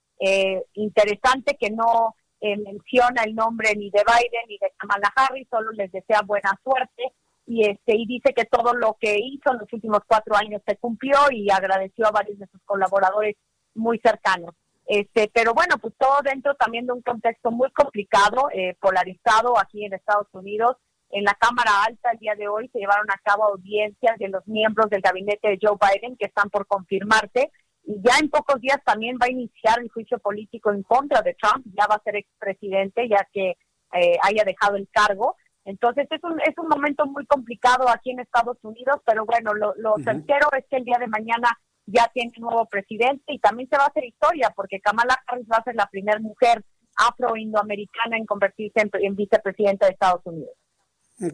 interesante que no eh, menciona el nombre ni de Biden ni de Kamala Harris, solo les desea buena suerte y este y dice que todo lo que hizo en los últimos cuatro años se cumplió y agradeció a varios de sus colaboradores muy cercanos. Este, pero bueno, pues todo dentro también de un contexto muy complicado, eh, polarizado aquí en Estados Unidos. En la Cámara Alta el día de hoy se llevaron a cabo audiencias de los miembros del gabinete de Joe Biden que están por confirmarse y ya en pocos días también va a iniciar el juicio político en contra de Trump, ya va a ser expresidente ya que eh, haya dejado el cargo. Entonces es un, es un momento muy complicado aquí en Estados Unidos, pero bueno, lo, lo tercero es que el día de mañana ya tiene un nuevo presidente y también se va a hacer historia porque Kamala Harris va a ser la primera mujer afro-indoamericana en convertirse en, en vicepresidenta de Estados Unidos.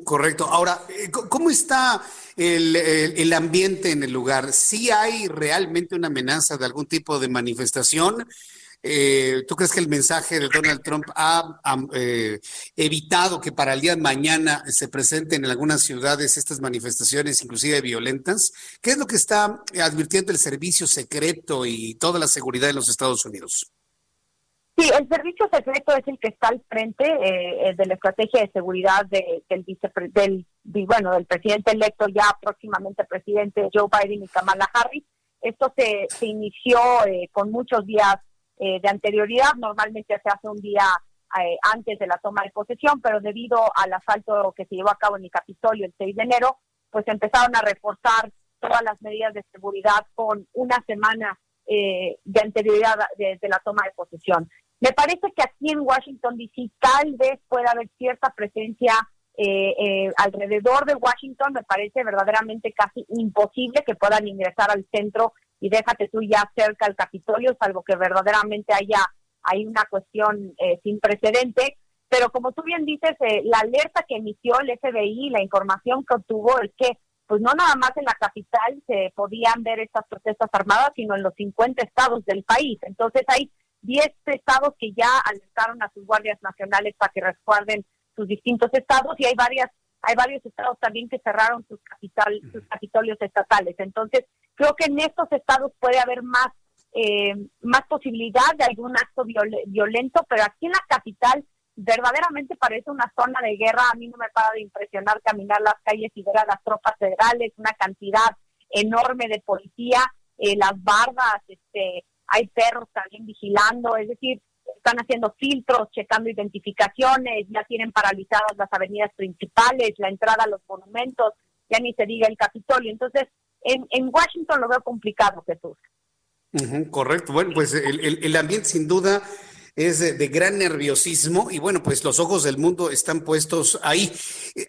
Correcto. Ahora, eh, ¿cómo está el, ambiente en el lugar? ¿Sí hay realmente una amenaza de algún tipo de manifestación? Eh, ¿Tú crees que el mensaje de Donald Trump ha, eh, evitado que para el día de mañana se presenten en algunas ciudades estas manifestaciones, inclusive violentas? ¿Qué es lo que está advirtiendo el servicio secreto y toda la seguridad en los Estados Unidos? Sí, el servicio secreto es el que está al frente eh, de la estrategia de seguridad del, del, bueno, del presidente electo, ya próximamente presidente Joe Biden y Kamala Harris. Esto se, inició eh, con muchos días eh, de anterioridad, normalmente se hace un día antes de la toma de posesión, pero debido al asalto que se llevó a cabo en el Capitolio el 6 de enero, pues empezaron a reforzar todas las medidas de seguridad con una semana de anterioridad de, la toma de posesión. Me parece que aquí en Washington, D.C. tal vez pueda haber cierta presencia eh, eh, alrededor de Washington. Me parece verdaderamente casi imposible que puedan ingresar al centro y déjate tú ya cerca al Capitolio, salvo que verdaderamente haya hay una cuestión eh, sin precedente. Pero como tú bien dices, la alerta que emitió el FBI, la información que obtuvo es que pues no nada más en la capital se podían ver estas protestas armadas, sino en los 50 estados del país. Entonces hay 10 estados que ya alertaron a sus guardias nacionales para que resguarden sus distintos estados y hay varias hay varios estados también que cerraron sus capital sus capitolios estatales. Entonces creo que en estos estados puede haber más eh, más posibilidad de algún acto violento pero aquí en la capital verdaderamente parece una zona de guerra. A mí no me para de impresionar caminar las calles y ver a las tropas federales una cantidad enorme de policía eh, las bardas este hay perros también vigilando, es decir, están haciendo filtros, checando identificaciones, ya tienen paralizadas las avenidas principales, la entrada a los monumentos, ya ni se diga el Capitolio. Entonces, en, en Washington lo veo complicado, Jesús. correcto. Bueno, pues el, el ambiente sin duda es de, gran nerviosismo y bueno, pues los ojos del mundo están puestos ahí.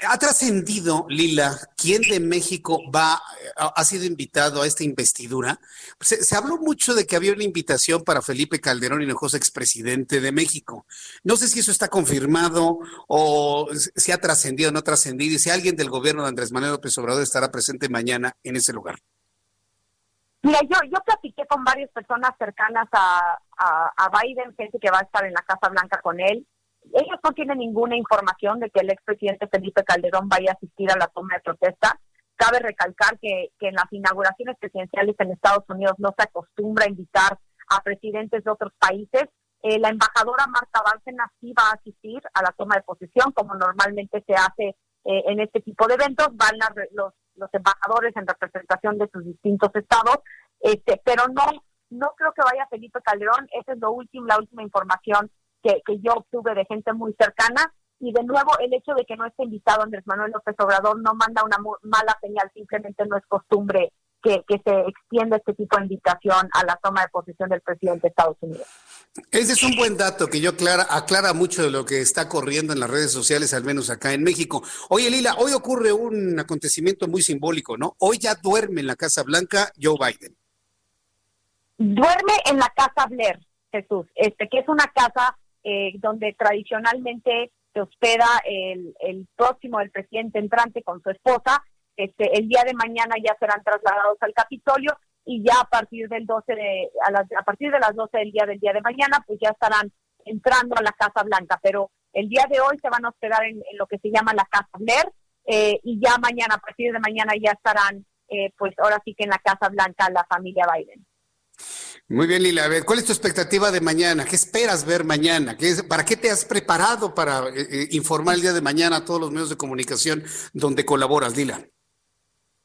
Ha trascendido, Lila, quién de México va, ha sido invitado a esta investidura. Se, habló mucho de que había una invitación para Felipe Calderón Hinojosa, expresidente de México. No sé si eso está confirmado o si ha trascendido o no ha trascendido y si alguien del gobierno de Andrés Manuel López Obrador estará presente mañana en ese lugar. Mira, yo, yo platiqué con varias personas cercanas a, a, Biden, gente que va a estar en la Casa Blanca con él. Ellos no tienen ninguna información de que el expresidente Felipe Calderón vaya a asistir a la toma de protesta. Cabe recalcar que, que en las inauguraciones presidenciales en Estados Unidos no se acostumbra a invitar a presidentes de otros países. Eh, la embajadora Marta Bárcena sí va a asistir a la toma de posesión, como normalmente se hace eh, en este tipo de eventos. Van los los embajadores en representación de sus distintos estados, este, pero no, no creo que vaya Felipe Calderón, esa es lo último, la última información que, que yo obtuve de gente muy cercana. y de nuevo el hecho de que no esté invitado Andrés Manuel López Obrador no manda una mala señal, simplemente no es costumbre que, se extienda este tipo de invitación a la toma de posesión del presidente de Estados Unidos. Ese es un buen dato que yo aclara, aclara mucho de lo que está corriendo en las redes sociales, al menos acá en México. Oye, Lila, hoy ocurre un acontecimiento muy simbólico, ¿no? Hoy ya duerme en la Casa Blanca Joe Biden. Duerme en la Casa Blair, Jesús, este, que es una casa eh, donde tradicionalmente se hospeda el, el próximo del presidente entrante con su esposa. Este, el día de mañana ya serán trasladados al Capitolio y ya a partir del 12 de a, partir de las 12 del día del día de mañana pues ya estarán entrando a la Casa Blanca, pero el día de hoy se van a hospedar en, lo que se llama la Casa Blair eh, y ya mañana, a partir de mañana ya estarán eh, pues ahora sí que en la Casa Blanca la familia Biden. Muy bien, Lila. ¿cuál es tu expectativa de mañana? ¿Qué esperas ver mañana? ¿Qué ¿Para qué te has preparado para eh, eh, informar el día de mañana a todos los medios de comunicación donde colaboras, Lila?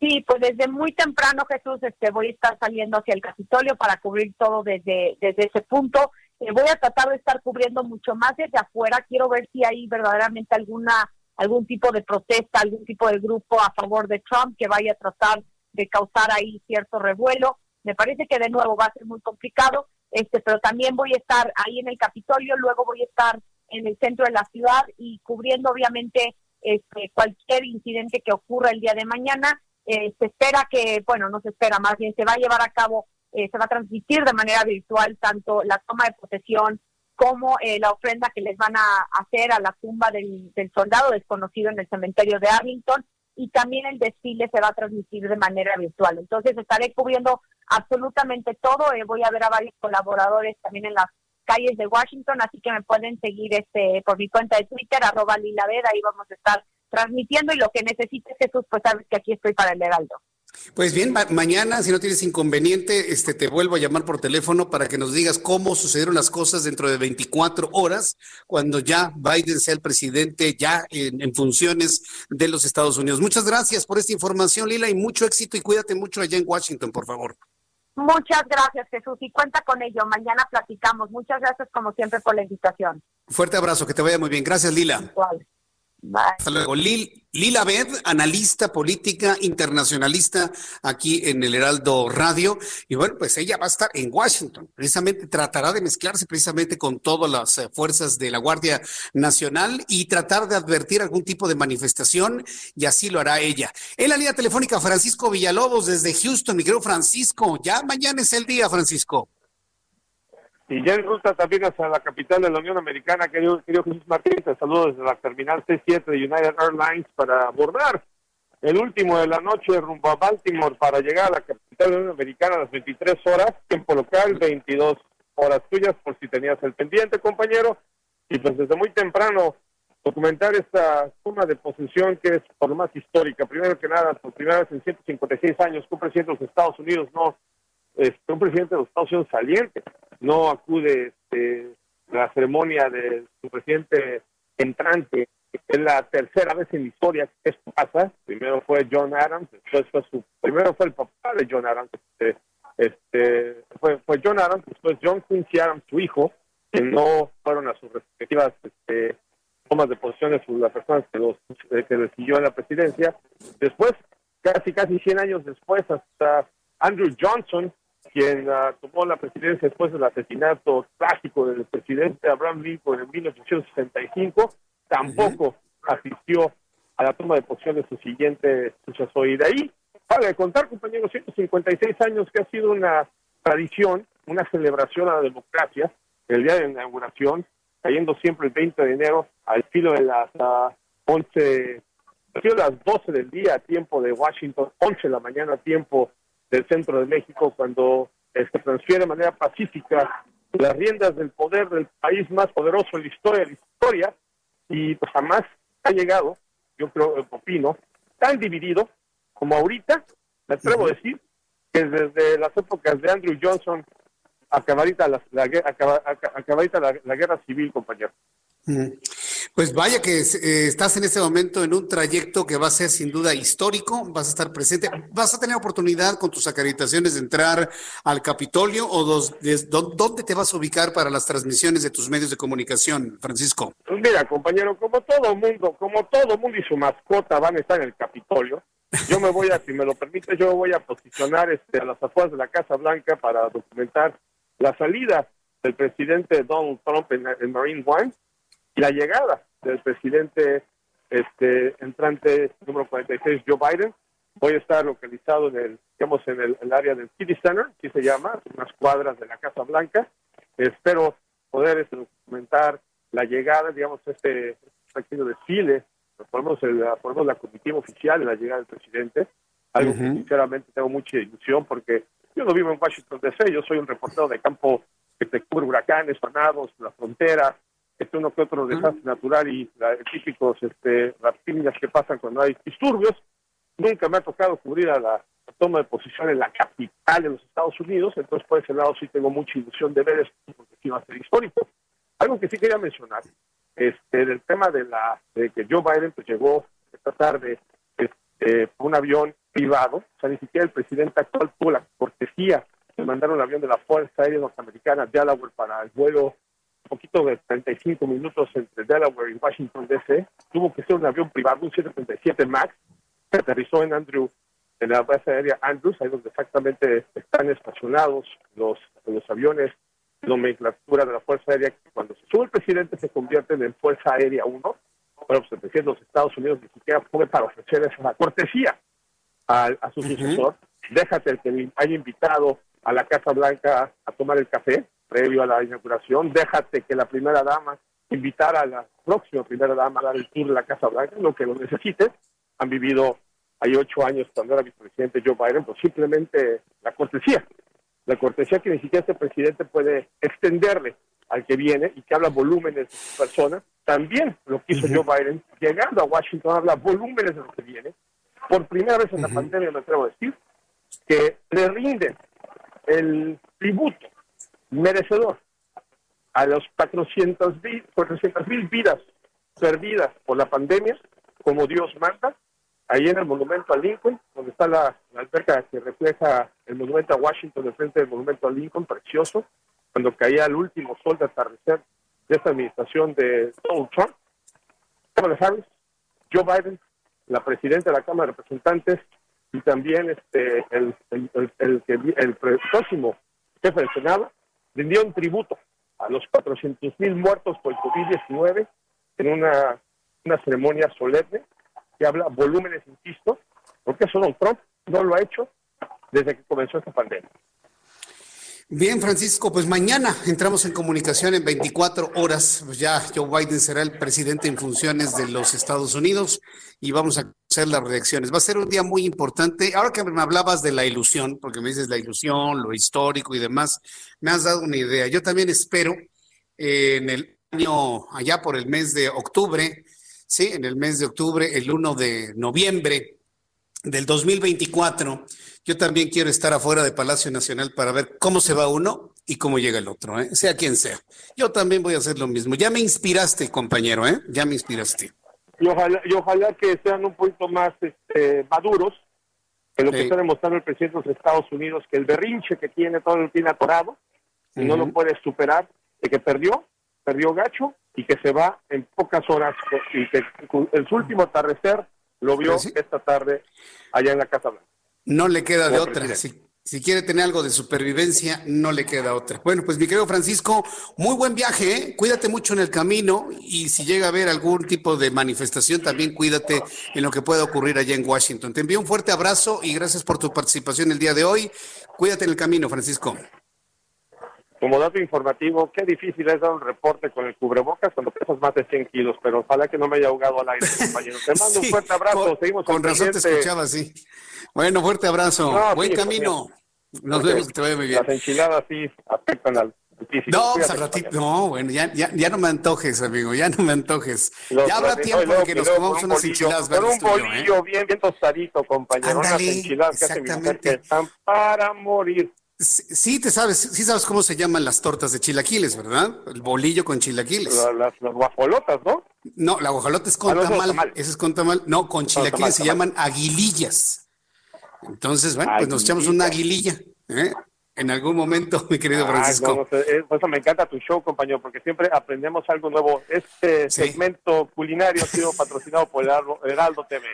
Sí, pues desde muy temprano, Jesús, este, voy a estar saliendo hacia el Capitolio para cubrir todo desde, desde ese punto. Eh, voy a tratar de estar cubriendo mucho más desde afuera. Quiero ver si hay verdaderamente alguna algún tipo de protesta, algún tipo de grupo a favor de Trump que vaya a tratar de causar ahí cierto revuelo. Me parece que de nuevo va a ser muy complicado, este, pero también voy a estar ahí en el Capitolio, luego voy a estar en el centro de la ciudad y cubriendo obviamente este, cualquier incidente que ocurra el día de mañana. Eh, se espera que, bueno, no se espera, más bien se va a llevar a cabo, eh, se va a transmitir de manera virtual tanto la toma de posesión como eh, la ofrenda que les van a hacer a la tumba del, del soldado desconocido en el cementerio de Arlington y también el desfile se va a transmitir de manera virtual. Entonces estaré cubriendo absolutamente todo. Eh, voy a ver a varios colaboradores también en las calles de Washington, así que me pueden seguir este por mi cuenta de Twitter, arroba Lilaveda, ahí vamos a estar transmitiendo y lo que necesites Jesús, pues sabes que aquí estoy para el Heraldo. Pues bien, mañana, si no tienes inconveniente, este, te vuelvo a llamar por teléfono para que nos digas cómo sucedieron las cosas dentro de 24 horas, cuando ya Biden sea el presidente ya en, funciones de los Estados Unidos. Muchas gracias por esta información, Lila, y mucho éxito y cuídate mucho allá en Washington, por favor. Muchas gracias, Jesús, y cuenta con ello. Mañana platicamos. Muchas gracias, como siempre, por la invitación. Fuerte abrazo, que te vaya muy bien. Gracias, Lila. Hasta luego. Lila Bed, analista política internacionalista aquí en el Heraldo Radio. Y bueno, pues ella va a estar en Washington. Precisamente tratará de mezclarse precisamente con todas las eh, fuerzas de la Guardia Nacional y tratar de advertir algún tipo de manifestación y así lo hará ella. En la línea telefónica, Francisco Villalobos desde Houston. Mi querido Francisco, ya mañana es el día, Francisco. Y ya en ruta también hacia la capital de la Unión Americana, querido, querido Jesús Martín, te saludo desde la terminal C7 de United Airlines para abordar el último de la noche rumbo a Baltimore para llegar a la capital de la Unión Americana a las 23 horas, tiempo local, 22 horas tuyas, por si tenías el pendiente, compañero. Y pues desde muy temprano documentar esta toma de posesión que es por más histórica. Primero que nada, por primera vez en 156 años presidente de los Estados Unidos no, este, un presidente de los Estados Unidos saliente no acude este, la ceremonia de su presidente entrante. Es la tercera vez en historia que esto pasa. Primero fue John Adams, después fue su, primero fue el papá de John Adams, este, este fue, fue John Adams, después John Quincy Adams, su hijo, que no fueron a sus respectivas este, tomas de posiciones las personas que los que les siguió en la presidencia. Después, casi casi 100 años después, hasta Andrew Johnson, quien uh, tomó la presidencia después del asesinato trágico del presidente Abraham Lincoln en 1865, tampoco asistió a la toma de posición de su siguiente sucesor. Y de ahí, para contar, compañeros, 156 años que ha sido una tradición, una celebración a la democracia, el día de inauguración, cayendo siempre el 20 de enero al filo de las 11, al filo de las 12 del día, tiempo de Washington, 11 de la mañana, tiempo del centro de México cuando se este, transfiere de manera pacífica las riendas del poder del país más poderoso en la historia de la historia y pues jamás ha llegado, yo creo, opino, tan dividido como ahorita, me atrevo a decir, que desde las épocas de Andrew Johnson acabadita la, la, la, guerra civil, compañero. Pues vaya que eh, estás en este momento en un trayecto que va a ser sin duda histórico, vas a estar presente, vas a tener oportunidad con tus acreditaciones de entrar al Capitolio o dónde te vas a ubicar para las transmisiones de tus medios de comunicación, Francisco. Pues mira, compañero, como todo mundo, como todo mundo y su mascota van a estar en el Capitolio, yo me voy a, si me lo permite, yo voy a posicionar este, a las afueras de la Casa Blanca para documentar la salida del presidente Donald Trump en, en Marine One y la llegada del presidente este, entrante número 46, Joe Biden. Voy a estar localizado en el, digamos, en el, el área del City Center, así se llama, unas cuadras de la Casa Blanca. Espero poder este, documentar la llegada, digamos, este pequeño desfile, ponemos, el, ponemos la comitiva oficial de la llegada del presidente, algo que sinceramente tengo mucha ilusión porque yo no vivo en Washington DC, yo soy un reportero de campo que te cubre huracanes, tornados, la frontera, este uno que otro desastre natural y la, típicos este, rapiñas que pasan cuando hay disturbios. Nunca me ha tocado cubrir a la, la toma de posición en la capital de los Estados Unidos, entonces por ese lado sí tengo mucha ilusión de ver esto porque sí va a ser histórico. Algo que sí quería mencionar, este, del tema de la de que Joe Biden pues, llegó esta tarde este, por un avión privado, o sea, ni siquiera el presidente actual tuvo la cortesía de mandar un avión de la Fuerza Aérea Norteamericana Delaware para el vuelo poquito de 35 minutos entre Delaware y Washington DC. Tuvo que ser un avión privado, un 737 MAX, que aterrizó en Andrew, en la base aérea Andrews, ahí donde exactamente están estacionados los, los aviones nomenclatura de la Fuerza Aérea. Cuando se sube el presidente se convierten en Fuerza Aérea 1. Bueno, pues el presidente de los Estados Unidos ni siquiera fue para ofrecer esa cortesía a, a su sucesor. Déjate el que haya invitado a la Casa Blanca a tomar el café previo a la inauguración. Déjate que la primera dama invitara a la próxima primera dama a dar el tour de la Casa Blanca, lo que lo necesite. Han vivido hay ocho años cuando era vicepresidente Joe Biden, pues simplemente la cortesía. La cortesía que ni siquiera este presidente puede extenderle al que viene y que habla volúmenes de su persona. También lo que hizo Joe Biden, llegando a Washington, habla volúmenes de lo que viene. Por primera vez en la pandemia, me atrevo a decir, que le rinde el tributo merecedor a los 400 mil vidas perdidas por la pandemia, como Dios manda, ahí en el monumento a Lincoln, donde está la, alberca que refleja el monumento a Washington, de frente del monumento a Lincoln, precioso, cuando caía el último sol de atardecer de esta administración de Donald Trump, Kamala Harris, Joe Biden, la presidenta de la Cámara de Representantes y también este el, el, el, el, el próximo jefe del Senado rindieron tributo a los 400 mil muertos por el COVID-19 en una, una ceremonia solemne que habla volúmenes, insisto, porque eso Donald Trump no lo ha hecho desde que comenzó esta pandemia. Bien, Francisco, pues mañana entramos en comunicación en 24 horas. Pues ya Joe Biden será el presidente en funciones de los Estados Unidos y vamos a hacer las reacciones. Va a ser un día muy importante. Ahora que me hablabas de la ilusión, porque me dices la ilusión, lo histórico y demás, me has dado una idea. Yo también espero eh, en el año, allá por el mes de octubre, sí, en el mes de octubre, el 1 de noviembre, del 2024, yo también quiero estar afuera de Palacio Nacional para ver cómo se va uno y cómo llega el otro, ¿eh? sea quien sea. Yo también voy a hacer lo mismo. Ya me inspiraste, compañero, ¿eh? Ya me inspiraste. Y ojalá, y ojalá que sean un poquito más este, maduros que lo que está demostrando el presidente de los Estados Unidos, que el berrinche que tiene todo el tiene atorado y no lo puede superar, de que perdió, perdió gacho y que se va en pocas horas y que en su último atardecer lo vio esta tarde allá en la Casa Blanca. No le queda de otra. Si, si quiere tener algo de supervivencia, no le queda otra. Bueno, pues mi querido Francisco, muy buen viaje, ¿eh? Cuídate mucho en el camino y si llega a haber algún tipo de manifestación, también cuídate en lo que pueda ocurrir allá en Washington. Te envío un fuerte abrazo y gracias por tu participación el día de hoy. Cuídate en el camino, Francisco. Como dato informativo, qué difícil es dar un reporte con el cubrebocas cuando pesas más de 100 kilos, pero ojalá que no me haya ahogado al aire, compañero. Te mando un Sí, fuerte abrazo, con- seguimos Con razón te escuchaba así. Bueno, fuerte abrazo. No, Buen sí, camino. Nos Porque vemos, que te vaya muy bien. Las enchiladas sí afectan al. No, pues al ratito. No, bueno, ya, ya, ya no me antojes, amigo, ya no me antojes. Los ya habrá tiempo de que nos comamos un unas bolillo, enchiladas Con un yo, ¿eh? bolillo bien, bien tostadito, compañero. Ándale, unas enchiladas que hace mi mujer que están para morir. Sí, te sabes, sí sabes cómo se llaman las tortas de chilaquiles, ¿verdad? El bolillo con chilaquiles. Las, las guajolotas, ¿no? No, la guajolota es con Ah, tamal. tamal. Es con tamal. No, con chilaquiles tamal, se llaman aguilillas. Entonces, bueno, pues nos echamos una aguililla. ¿eh? En algún momento, mi querido Ah, Francisco. no, no sé, eh, por eso me encanta tu show, compañero, porque siempre aprendemos algo nuevo. Este segmento culinario ha sido patrocinado por Heraldo, Heraldo TV.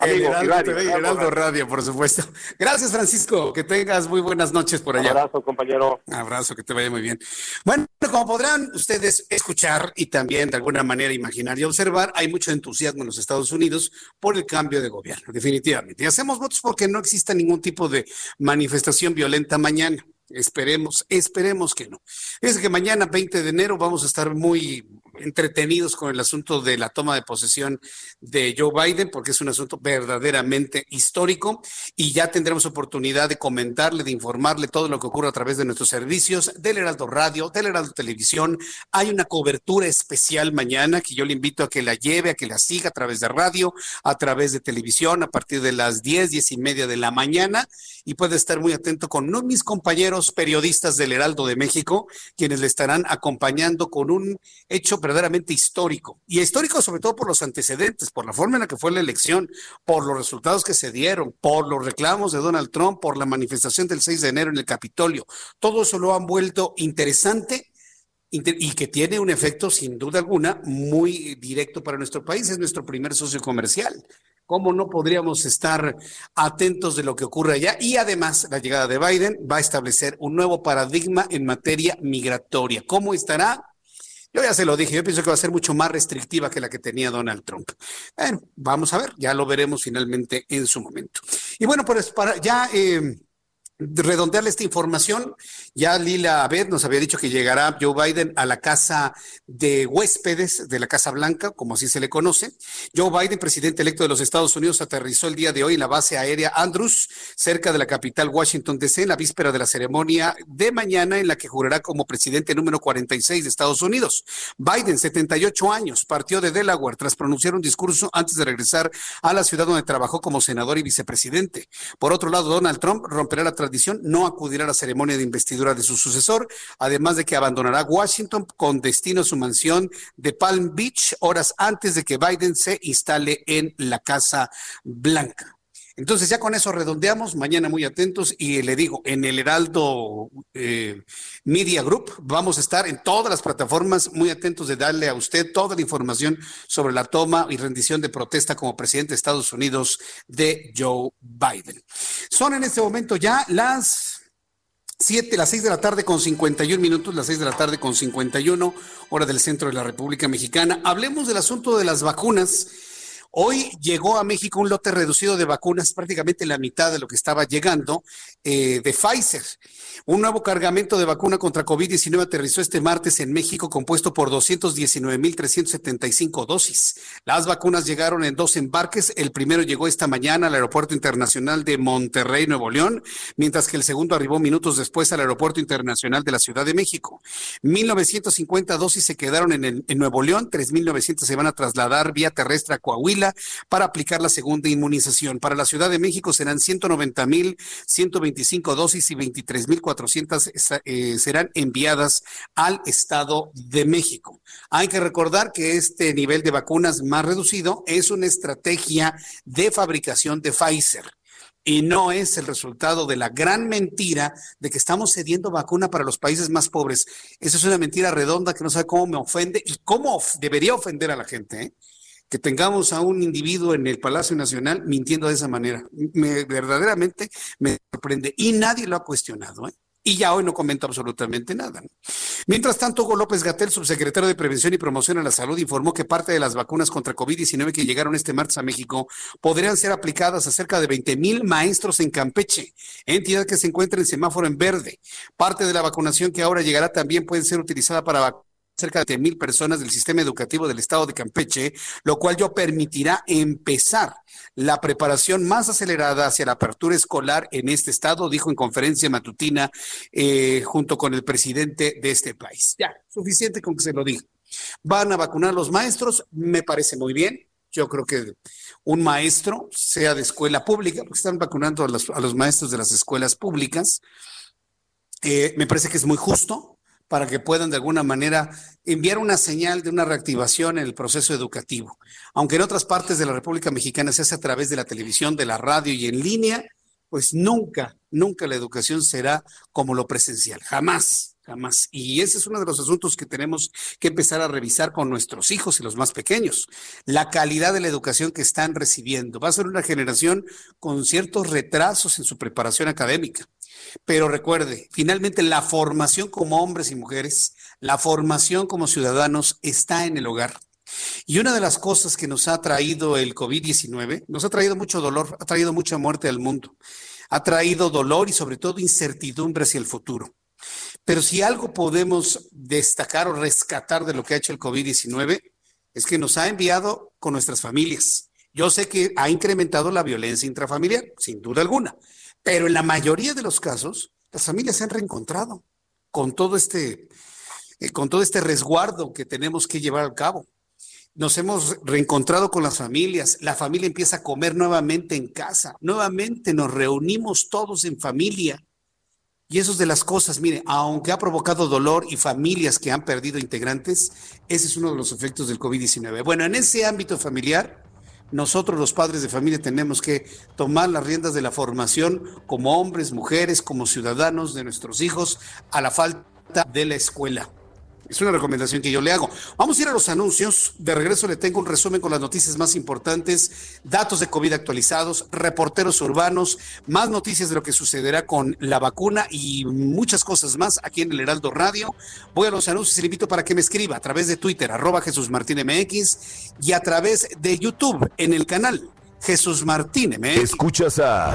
El Amigo, Heraldo Hilario, TV Heraldo Heraldo Radio. Radio, por supuesto. Gracias, Francisco. Que tengas muy buenas noches por allá. Abrazo, compañero. Abrazo, que te vaya muy bien. Bueno, como podrán ustedes escuchar y también de alguna manera imaginar y observar, hay mucho entusiasmo en los Estados Unidos por el cambio de gobierno, definitivamente. Y hacemos votos porque no exista ningún tipo de manifestación violenta mañana. Esperemos, esperemos que no. Es que mañana, 20 de enero, vamos a estar muy entretenidos con el asunto de la toma de posesión de Joe Biden, porque es un asunto verdaderamente histórico y ya tendremos oportunidad de comentarle, de informarle todo lo que ocurre a través de nuestros servicios del Heraldo Radio, del Heraldo Televisión. Hay una cobertura especial mañana que yo le invito a que la lleve, a que la siga a través de radio, a través de televisión, a partir de las 10, 10 y media de la mañana y puede estar muy atento con de mis compañeros periodistas del Heraldo de México, quienes le estarán acompañando con un hecho verdaderamente histórico. Y histórico sobre todo por los antecedentes, por la forma en la que fue la elección, por los resultados que se dieron, por los reclamos de Donald Trump, por la manifestación del 6 de enero en el Capitolio. Todo eso lo han vuelto interesante inter- y que tiene un efecto sin duda alguna muy directo para nuestro país. Es nuestro primer socio comercial. ¿Cómo no podríamos estar atentos de lo que ocurre allá? Y además, la llegada de Biden va a establecer un nuevo paradigma en materia migratoria. ¿Cómo estará? Yo ya se lo dije, yo pienso que va a ser mucho más restrictiva que la que tenía Donald Trump. Bueno, vamos a ver, ya lo veremos finalmente en su momento. Y bueno, pues para ya eh, redondearle esta información, ya Lila Abed nos había dicho que llegará Joe Biden a la casa de huéspedes de la Casa Blanca, como así se le conoce. Joe Biden, presidente electo de los Estados Unidos, aterrizó el día de hoy en la base aérea Andrews, cerca de la capital Washington DC, en la víspera de la ceremonia de mañana en la que jurará como presidente número 46 de Estados Unidos. Biden, 78 años, partió de Delaware tras pronunciar un discurso antes de regresar a la ciudad donde trabajó como senador y vicepresidente. Por otro lado, Donald Trump romperá la no acudirá a la ceremonia de investidura de su sucesor, además de que abandonará Washington con destino a su mansión de Palm Beach horas antes de que Biden se instale en la Casa Blanca. Entonces ya con eso redondeamos, mañana muy atentos y le digo, en el Heraldo eh, Media Group vamos a estar en todas las plataformas muy atentos de darle a usted toda la información sobre la toma y rendición de protesta como presidente de Estados Unidos de Joe Biden. Son en este momento ya las 7, las 6 de la tarde con 51 minutos, las 6 de la tarde con 51, hora del centro de la República Mexicana. Hablemos del asunto de las vacunas. Hoy llegó a México un lote reducido de vacunas, prácticamente la mitad de lo que estaba llegando, eh, de Pfizer. Un nuevo cargamento de vacuna contra COVID-19 aterrizó este martes en México, compuesto por 219.375 dosis. Las vacunas llegaron en dos embarques. El primero llegó esta mañana al Aeropuerto Internacional de Monterrey, Nuevo León, mientras que el segundo arribó minutos después al Aeropuerto Internacional de la Ciudad de México. 1.950 dosis se quedaron en, el- en Nuevo León, 3.900 se van a trasladar vía terrestre a Coahuila para aplicar la segunda inmunización. Para la Ciudad de México serán 190.125 dosis y 23.400 esa- eh, serán enviadas al Estado de México. Hay que recordar que este nivel de vacunas más reducido es una estrategia de fabricación de Pfizer y no es el resultado de la gran mentira de que estamos cediendo vacuna para los países más pobres. Esa es una mentira redonda que no sabe cómo me ofende y cómo debería ofender a la gente. ¿eh? Que tengamos a un individuo en el Palacio Nacional mintiendo de esa manera. Me, verdaderamente me sorprende y nadie lo ha cuestionado. ¿eh? Y ya hoy no comento absolutamente nada. Mientras tanto, Hugo López Gatel, subsecretario de Prevención y Promoción a la Salud, informó que parte de las vacunas contra COVID-19 que llegaron este martes a México podrían ser aplicadas a cerca de 20 mil maestros en Campeche, entidad que se encuentra en semáforo en verde. Parte de la vacunación que ahora llegará también puede ser utilizada para vacunar cerca de mil personas del sistema educativo del estado de Campeche, lo cual yo permitirá empezar la preparación más acelerada hacia la apertura escolar en este estado, dijo en conferencia matutina eh, junto con el presidente de este país. Ya, suficiente con que se lo diga. Van a vacunar los maestros, me parece muy bien. Yo creo que un maestro, sea de escuela pública, porque están vacunando a los, a los maestros de las escuelas públicas, eh, me parece que es muy justo para que puedan de alguna manera enviar una señal de una reactivación en el proceso educativo. Aunque en otras partes de la República Mexicana se hace a través de la televisión, de la radio y en línea, pues nunca, nunca la educación será como lo presencial, jamás, jamás. Y ese es uno de los asuntos que tenemos que empezar a revisar con nuestros hijos y los más pequeños. La calidad de la educación que están recibiendo. Va a ser una generación con ciertos retrasos en su preparación académica. Pero recuerde, finalmente la formación como hombres y mujeres, la formación como ciudadanos está en el hogar. Y una de las cosas que nos ha traído el COVID-19, nos ha traído mucho dolor, ha traído mucha muerte al mundo, ha traído dolor y sobre todo incertidumbre hacia el futuro. Pero si algo podemos destacar o rescatar de lo que ha hecho el COVID-19, es que nos ha enviado con nuestras familias. Yo sé que ha incrementado la violencia intrafamiliar, sin duda alguna, pero en la mayoría de los casos, las familias se han reencontrado con todo este, eh, con todo este resguardo que tenemos que llevar a cabo nos hemos reencontrado con las familias, la familia empieza a comer nuevamente en casa, nuevamente nos reunimos todos en familia. Y eso es de las cosas, mire, aunque ha provocado dolor y familias que han perdido integrantes, ese es uno de los efectos del COVID-19. Bueno, en ese ámbito familiar, nosotros los padres de familia tenemos que tomar las riendas de la formación como hombres, mujeres, como ciudadanos de nuestros hijos a la falta de la escuela. Es una recomendación que yo le hago. Vamos a ir a los anuncios. De regreso le tengo un resumen con las noticias más importantes, datos de COVID actualizados, reporteros urbanos, más noticias de lo que sucederá con la vacuna y muchas cosas más aquí en el Heraldo Radio. Voy a los anuncios y le invito para que me escriba a través de Twitter, arroba Jesús Martín MX y a través de YouTube en el canal Jesús Martín MX. Escuchas a...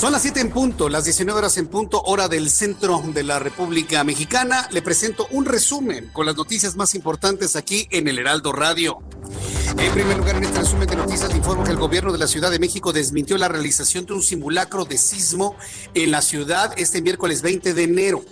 Son las 7 en punto, las 19 horas en punto, hora del centro de la República Mexicana. Le presento un resumen con las noticias más importantes aquí en el Heraldo Radio. En primer lugar, en este resumen de noticias, informo que el gobierno de la Ciudad de México desmintió la realización de un simulacro de sismo en la ciudad este miércoles 20 de enero.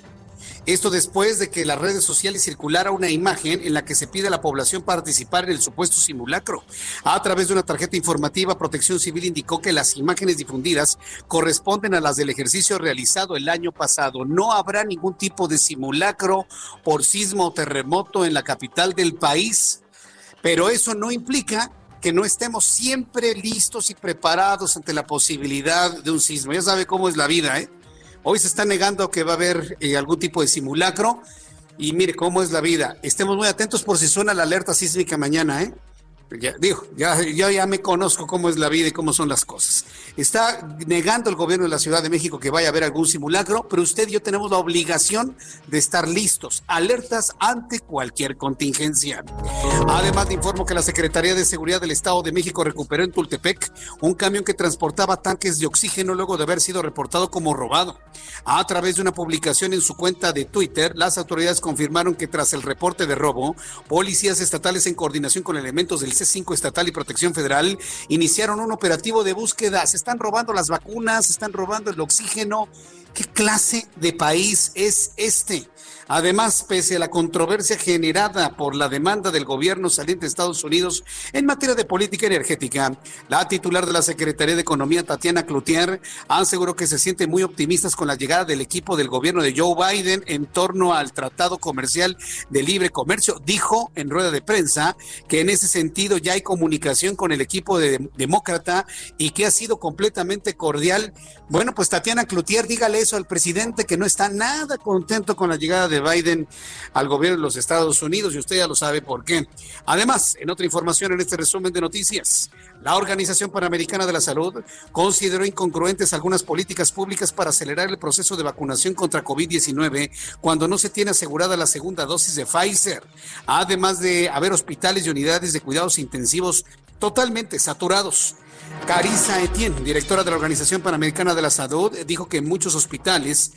Esto después de que las redes sociales circulara una imagen en la que se pide a la población participar en el supuesto simulacro. A través de una tarjeta informativa, Protección Civil indicó que las imágenes difundidas corresponden a las del ejercicio realizado el año pasado. No habrá ningún tipo de simulacro por sismo o terremoto en la capital del país, pero eso no implica que no estemos siempre listos y preparados ante la posibilidad de un sismo. Ya sabe cómo es la vida, ¿eh? Hoy se está negando que va a haber eh, algún tipo de simulacro. Y mire cómo es la vida. Estemos muy atentos por si suena la alerta sísmica mañana, ¿eh? Ya, digo, ya, ya, me conozco cómo es la vida y cómo son las cosas. Está negando el gobierno de la Ciudad de México que vaya a haber algún simulacro, pero usted y yo tenemos la obligación de estar listos, alertas ante cualquier contingencia. Además, le informo que la Secretaría de Seguridad del Estado de México recuperó en Tultepec un camión que transportaba tanques de oxígeno luego de haber sido reportado como robado. A través de una publicación en su cuenta de Twitter, las autoridades confirmaron que tras el reporte de robo, policías estatales en coordinación con elementos del C5 Estatal y Protección Federal iniciaron un operativo de búsqueda. Se están robando las vacunas, se están robando el oxígeno. ¿Qué clase de país es este? Además, pese a la controversia generada por la demanda del gobierno saliente de Estados Unidos en materia de política energética, la titular de la Secretaría de Economía, Tatiana Cloutier, aseguró que se sienten muy optimistas con la llegada del equipo del gobierno de Joe Biden en torno al Tratado Comercial de Libre Comercio. Dijo en rueda de prensa que en ese sentido ya hay comunicación con el equipo de demócrata y que ha sido completamente cordial. Bueno, pues Tatiana Cloutier, dígale eso al presidente que no está nada contento con la llegada de Biden al gobierno de los Estados Unidos y usted ya lo sabe por qué. Además, en otra información en este resumen de noticias, la Organización Panamericana de la Salud consideró incongruentes algunas políticas públicas para acelerar el proceso de vacunación contra COVID-19 cuando no se tiene asegurada la segunda dosis de Pfizer, además de haber hospitales y unidades de cuidados intensivos totalmente saturados. Carissa Etienne, directora de la Organización Panamericana de la Salud, dijo que muchos hospitales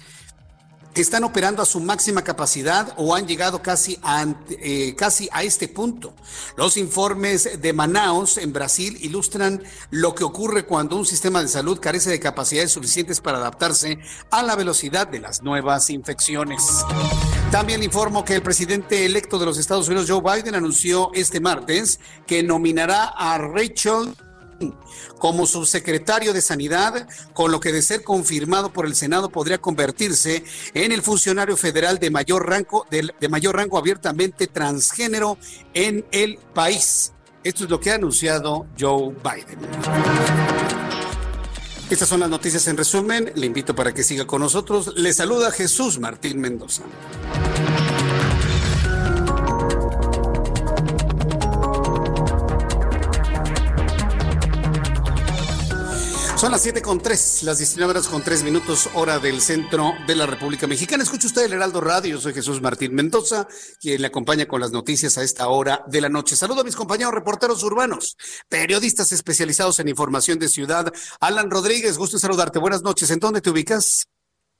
están operando a su máxima capacidad o han llegado casi a, eh, casi a este punto. Los informes de Manaus en Brasil ilustran lo que ocurre cuando un sistema de salud carece de capacidades suficientes para adaptarse a la velocidad de las nuevas infecciones. También informo que el presidente electo de los Estados Unidos, Joe Biden, anunció este martes que nominará a Rachel como subsecretario de Sanidad, con lo que de ser confirmado por el Senado podría convertirse en el funcionario federal de mayor rango, de, mayor rango abiertamente transgénero en el país. Esto es lo que ha anunciado Joe Biden. Estas son las noticias en resumen. Le invito para que siga con nosotros. Le saluda Jesús Martín Mendoza. Son las 7 con 3, las 19 horas con 3 minutos, hora del centro de la República Mexicana. Escucha usted el Heraldo Radio, soy Jesús Martín Mendoza, quien le acompaña con las noticias a esta hora de la noche. Saludo a mis compañeros reporteros urbanos, periodistas especializados en información de ciudad. Alan Rodríguez, gusto saludarte. Buenas noches. ¿En dónde te ubicas?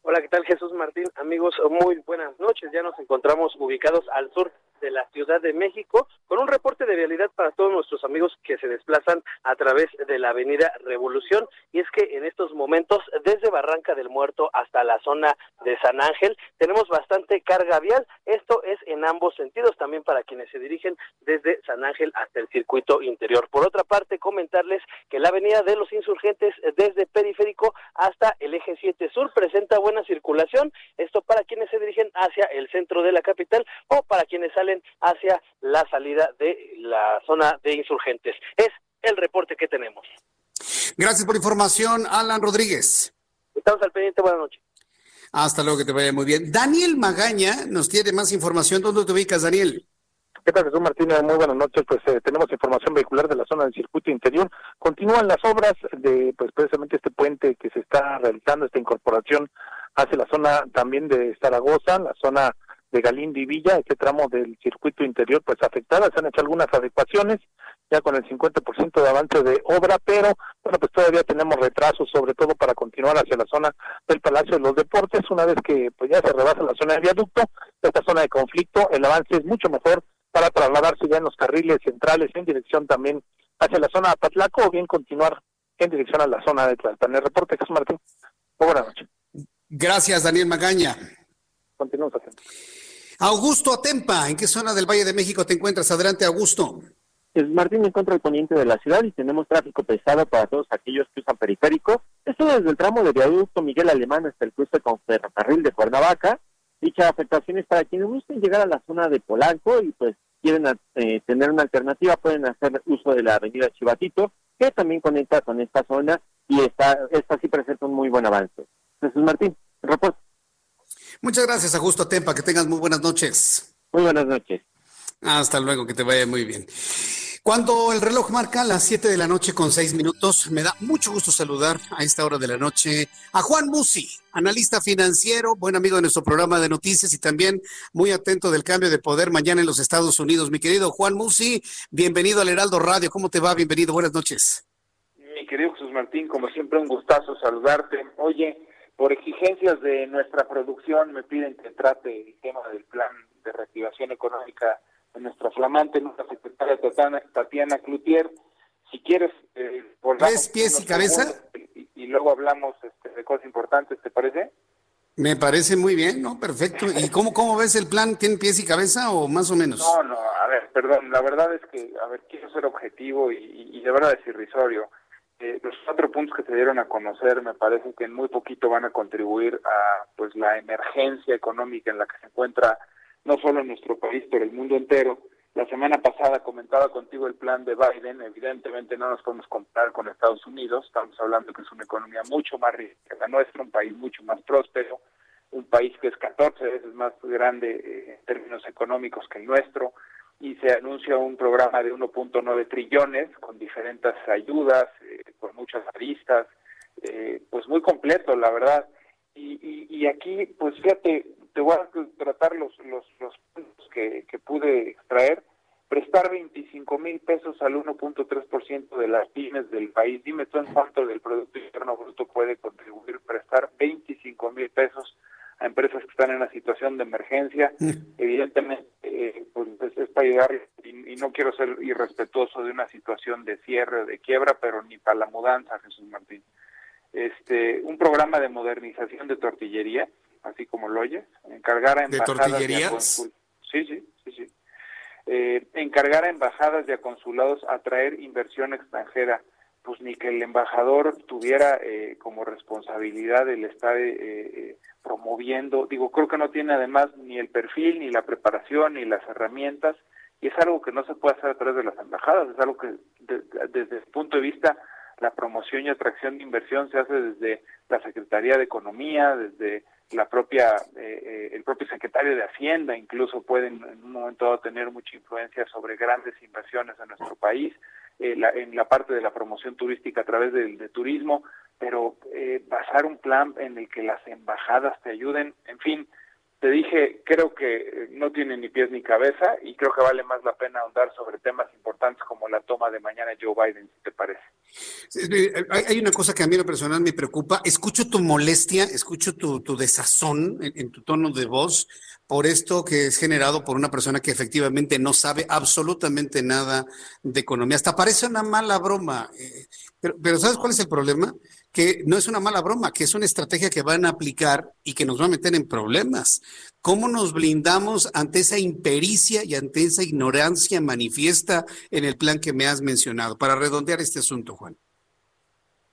Hola, ¿qué tal Jesús Martín? Amigos, muy buenas noches. Ya nos encontramos ubicados al sur de la Ciudad de México con un reporte realidad para todos nuestros amigos que se desplazan a través de la Avenida Revolución. Y es que en estos momentos desde Barranca del Muerto hasta la zona de San Ángel tenemos bastante carga vial, esto es en ambos sentidos también para quienes se dirigen desde San Ángel hasta el circuito interior. Por otra parte, comentarles que la Avenida de los Insurgentes desde Periférico hasta el eje 7 Sur presenta buena circulación, esto para quienes se dirigen hacia el centro de la capital o para quienes salen hacia la salida de la zona de insurgentes. Es el reporte que tenemos. Gracias por la información, Alan Rodríguez. Estamos al pendiente, buenas noches. Hasta luego, que te vaya muy bien. Daniel Magaña nos tiene más información. ¿Dónde te ubicas, Daniel? ¿Qué tal, Jesús Martínez? Muy buenas noches. Pues eh, tenemos información vehicular de la zona del circuito interior. Continúan las obras de, pues precisamente este puente que se está realizando, esta incorporación hacia la zona también de Zaragoza, la zona de Galindo y Villa, este tramo del circuito interior pues afectada, se han hecho algunas adecuaciones, ya con el 50% de avance de obra, pero bueno, pues todavía tenemos retrasos, sobre todo para continuar hacia la zona del Palacio de los Deportes, una vez que pues ya se rebasa la zona de viaducto, esta zona de conflicto, el avance es mucho mejor para trasladarse ya en los carriles centrales en dirección también hacia la zona de Patlaco o bien continuar en dirección a la zona de Tlalpan. El reporte, Jesús Martín. Buenas noches. Gracias, Daniel Magaña. Continuamos atentos. Augusto Atempa, ¿en qué zona del Valle de México te encuentras? Adelante, Augusto. Es Martín, me encuentro al poniente de la ciudad y tenemos tráfico pesado para todos aquellos que usan periférico. Esto desde el tramo de viaducto Miguel Alemán hasta el cruce con ferrocarril de Cuernavaca. Dicha afectación es para quienes gusten llegar a la zona de Polanco y pues quieren eh, tener una alternativa, pueden hacer uso de la avenida Chivatito, que también conecta con esta zona y está, esta sí presenta un muy buen avance. Jesús Martín, reporte. Muchas gracias, Augusto Tempa. Que tengas muy buenas noches. Muy buenas noches. Hasta luego, que te vaya muy bien. Cuando el reloj marca las 7 de la noche con 6 minutos, me da mucho gusto saludar a esta hora de la noche a Juan Musi, analista financiero, buen amigo de nuestro programa de noticias y también muy atento del cambio de poder mañana en los Estados Unidos. Mi querido Juan Musi, bienvenido al Heraldo Radio. ¿Cómo te va? Bienvenido, buenas noches. Mi querido Jesús Martín, como siempre, un gustazo saludarte. Oye, por exigencias de nuestra producción me piden que trate el tema del plan de reactivación económica de nuestra flamante nuestra secretaria Tatiana, Tatiana Cloutier. Si quieres, eh, ¿Ves pies y cabeza? Y, luego hablamos este, de cosas importantes, ¿te parece? Me parece muy bien, ¿no? Perfecto. ¿Y cómo, cómo ves el plan? ¿Tiene pies y cabeza o más o menos? No, no, a ver, perdón, la verdad es que, a ver, quiero ser objetivo y, y de verdad es irrisorio eh, los cuatro puntos que se dieron a conocer me parece que en muy poquito van a contribuir a pues la emergencia económica en la que se encuentra no solo nuestro país, pero el mundo entero. La semana pasada comentaba contigo el plan de Biden, evidentemente no nos podemos comparar con Estados Unidos, estamos hablando que es una economía mucho más rica que la nuestra, un país mucho más próspero, un país que es 14 veces más grande eh, en términos económicos que el nuestro, y se anuncia un programa de 1.9 trillones con diferentes ayudas, eh, con muchas aristas, eh, pues muy completo, la verdad. Y, y, aquí, pues fíjate, te voy a tratar los, los, los puntos que, que pude extraer. Prestar 25 mil pesos al 1.3% de las pymes del país. Dime tú en cuánto del Producto Interno Bruto puede contribuir prestar 25 mil pesos a empresas que están en una situación de emergencia. Evidentemente, eh, pues es, para ayudar y, no quiero ser irrespetuoso de una situación de cierre, de quiebra, pero ni para la mudanza, Jesús Martín. Este, un programa de modernización de tortillería, así como lo oyes, encargar a embajadas ¿De tortillerías? sí, sí, sí, sí. Eh, encargar a embajadas y a consulados a traer inversión extranjera pues ni que el embajador tuviera eh, como responsabilidad el estar eh, eh, promoviendo, digo, creo que no tiene además ni el perfil, ni la preparación, ni las herramientas, y es algo que no se puede hacer a través de las embajadas, es algo que desde el punto de vista la promoción y atracción de inversión se hace desde la Secretaría de Economía, desde la propia el propio secretario de Hacienda incluso pueden en un momento dado tener mucha influencia sobre grandes inversiones en nuestro país eh, en la parte de la promoción turística a través del de turismo, pero eh, basar un plan en el que las embajadas te ayuden, en fin, te dije, creo que eh, no tiene ni pies ni cabeza y creo que vale más la pena ahondar sobre temas importantes como la toma de mañana Joe Biden, si te parece. Hay una cosa que a mí en lo personal me preocupa. Escucho tu molestia, escucho tu, tu desazón en, tu tono de voz por esto que es generado por una persona que efectivamente no sabe absolutamente nada de economía. Hasta parece una mala broma. Eh, pero, pero ¿sabes cuál es el problema? Que no es una mala broma, que es una estrategia que van a aplicar y que nos va a meter en problemas. ¿Cómo nos blindamos ante esa impericia y ante esa ignorancia manifiesta en el plan que me has mencionado? Para redondear este asunto, Juan.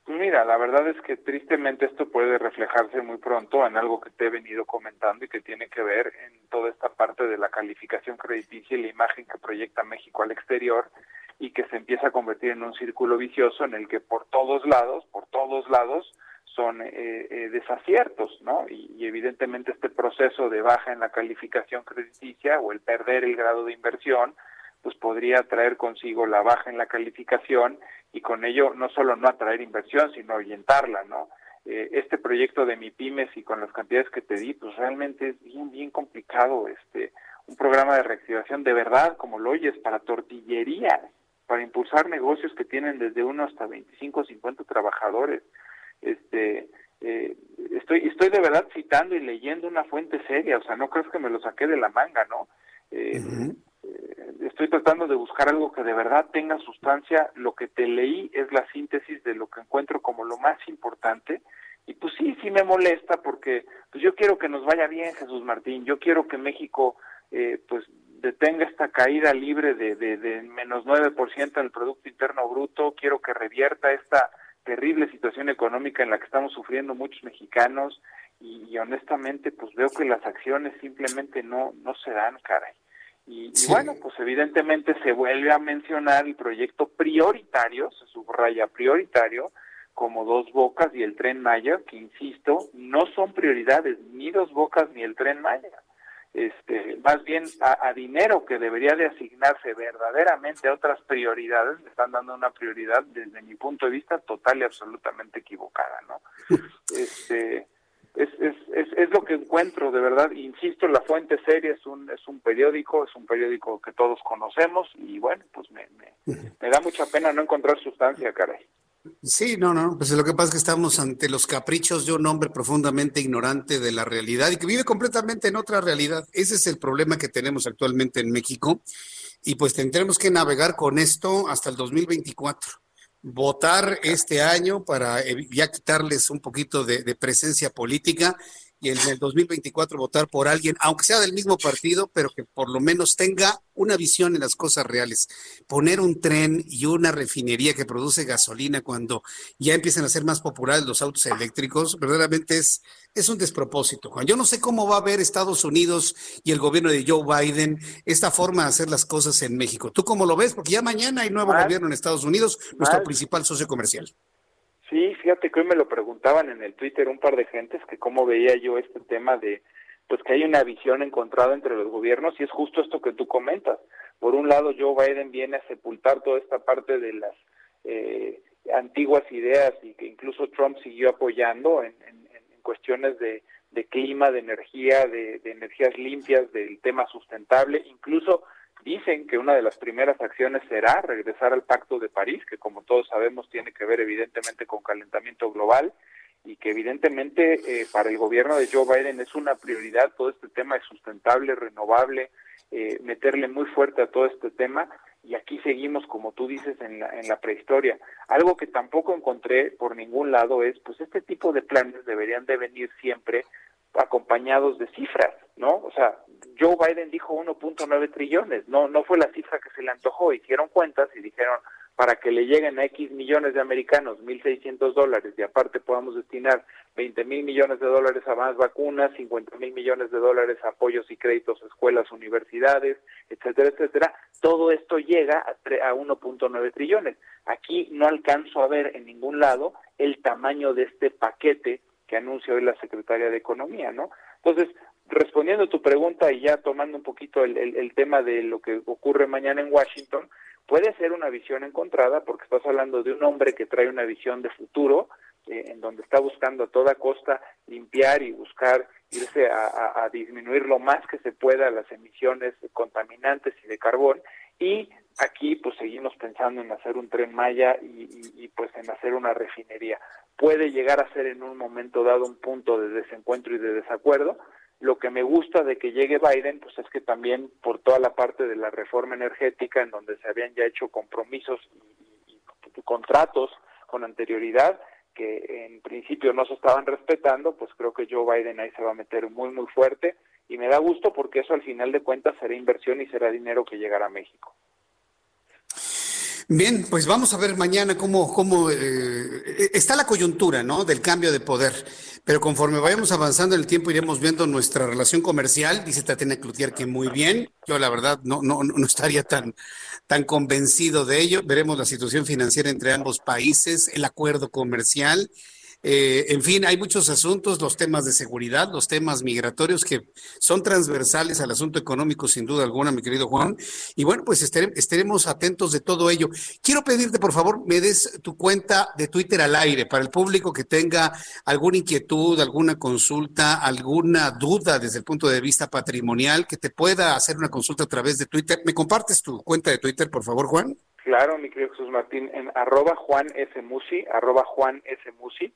Mira, la verdad es que tristemente esto puede reflejarse muy pronto en algo que te he venido comentando y que tiene que ver en toda esta parte de la calificación crediticia y la imagen que proyecta México al exterior y que se empieza a convertir en un círculo vicioso en el que por todos lados, por todos lados, son eh, eh, desaciertos, ¿no? Y, evidentemente este proceso de baja en la calificación crediticia o el perder el grado de inversión, pues podría traer consigo la baja en la calificación y con ello no solo no atraer inversión, sino orientarla, ¿no? Eh, este proyecto de mi pymes y con las cantidades que te di, pues realmente es bien, bien complicado, este, un programa de reactivación de verdad, como lo oyes, para tortillería, para impulsar negocios que tienen desde uno hasta 25 o 50 trabajadores. Este, eh, estoy, estoy de verdad citando y leyendo una fuente seria, o sea, no crees que me lo saqué de la manga, ¿no? Eh, eh, estoy tratando de buscar algo que de verdad tenga sustancia. Lo que te leí es la síntesis de lo que encuentro como lo más importante. Y pues sí, sí me molesta porque pues yo quiero que nos vaya bien, Jesús Martín. Yo quiero que México eh, pues detenga esta caída libre de, de, de menos 9% del Producto Interno Bruto, quiero que revierta esta terrible situación económica en la que estamos sufriendo muchos mexicanos y, honestamente pues veo que las acciones simplemente no, no se dan, caray. Y, y, bueno, pues evidentemente se vuelve a mencionar el proyecto prioritario, se subraya prioritario, como Dos Bocas y el Tren Maya, que insisto, no son prioridades ni Dos Bocas ni el Tren Maya este, más bien a, dinero que debería de asignarse verdaderamente a otras prioridades, le están dando una prioridad desde mi punto de vista total y absolutamente equivocada, ¿no? Este, es, es, es, es, lo que encuentro, de verdad, insisto, La Fuente Seria es un, es un periódico, es un periódico que todos conocemos y bueno, pues me, me, me da mucha pena no encontrar sustancia, caray. Sí, no, no, pues lo que pasa es que estamos ante los caprichos de un hombre profundamente ignorante de la realidad y que vive completamente en otra realidad. Ese es el problema que tenemos actualmente en México y pues tendremos que navegar con esto hasta el 2024. Votar este año para ya quitarles un poquito de, de presencia política y en el 2024 votar por alguien, aunque sea del mismo partido, pero que por lo menos tenga una visión en las cosas reales. Poner un tren y una refinería que produce gasolina cuando ya empiezan a ser más populares los autos eléctricos, verdaderamente es, es un despropósito, Juan. Yo no sé cómo va a ver Estados Unidos y el gobierno de Joe Biden esta forma de hacer las cosas en México. ¿Tú cómo lo ves? Porque ya mañana hay nuevo gobierno en Estados Unidos, nuestro principal socio comercial. Sí, fíjate que hoy me lo preguntaban en el Twitter un par de gentes que cómo veía yo este tema de pues que hay una visión encontrada entre los gobiernos y es justo esto que tú comentas. Por un lado, Joe Biden viene a sepultar toda esta parte de las eh, antiguas ideas y que incluso Trump siguió apoyando en, cuestiones de, de, clima, de energía, de, de energías limpias, del tema sustentable, incluso dicen que una de las primeras acciones será regresar al Pacto de París, que como todos sabemos tiene que ver evidentemente con calentamiento global, y que evidentemente eh, para el gobierno de Joe Biden es una prioridad todo este tema de sustentable, renovable, eh, meterle muy fuerte a todo este tema y aquí seguimos, como tú dices, en la, en la prehistoria. Algo que tampoco encontré por ningún lado es, pues este tipo de planes deberían de venir siempre acompañados de cifras, ¿no? O sea, Joe Biden dijo 1.9 trillones, no no fue la cifra que se le antojó, hicieron cuentas y dijeron, para que le lleguen a X millones de americanos 1.600 dólares y aparte podamos destinar 20 mil millones de dólares a más vacunas, 50 mil millones de dólares a apoyos y créditos a escuelas, universidades, etcétera, etcétera, todo esto llega a, a 1.9 trillones. Aquí no alcanzo a ver en ningún lado el tamaño de este paquete que anuncia hoy la secretaria de Economía, ¿no? Entonces, respondiendo a tu pregunta y ya tomando un poquito el, el, tema de lo que ocurre mañana en Washington, puede ser una visión encontrada porque estás hablando de un hombre que trae una visión de futuro, eh, en donde está buscando a toda costa limpiar y buscar irse a, a, disminuir lo más que se pueda las emisiones contaminantes y de carbón y aquí pues seguimos pensando en hacer un tren Maya y, y, y, pues en hacer una refinería. Puede llegar a ser en un momento dado un punto de desencuentro y de desacuerdo, lo que me gusta de que llegue Biden, pues es que también por toda la parte de la reforma energética, en donde se habían ya hecho compromisos y, contratos con anterioridad, que en principio no se estaban respetando, pues creo que Joe Biden ahí se va a meter muy, muy fuerte. Y me da gusto porque eso al final de cuentas será inversión y será dinero que llegará a México. Bien, pues vamos a ver mañana cómo, cómo eh, está la coyuntura, ¿no? Del cambio de poder. Pero conforme vayamos avanzando en el tiempo, iremos viendo nuestra relación comercial. Dice Tatiana Cloutier que muy bien. Yo, la verdad, no, no, no estaría tan, tan convencido de ello. Veremos la situación financiera entre ambos países, el acuerdo comercial. Eh, en fin, hay muchos asuntos, los temas de seguridad, los temas migratorios que son transversales al asunto económico, sin duda alguna, mi querido Juan. Y bueno, pues estaremos atentos de todo ello. Quiero pedirte, por favor, me des tu cuenta de Twitter al aire para el público que tenga alguna inquietud, alguna consulta, alguna duda desde el punto de vista patrimonial, que te pueda hacer una consulta a través de Twitter. ¿Me compartes tu cuenta de Twitter, por favor, Juan? Claro, mi querido Jesús Martín, en arroba Juan S. Musi, arroba Juan S. Musi.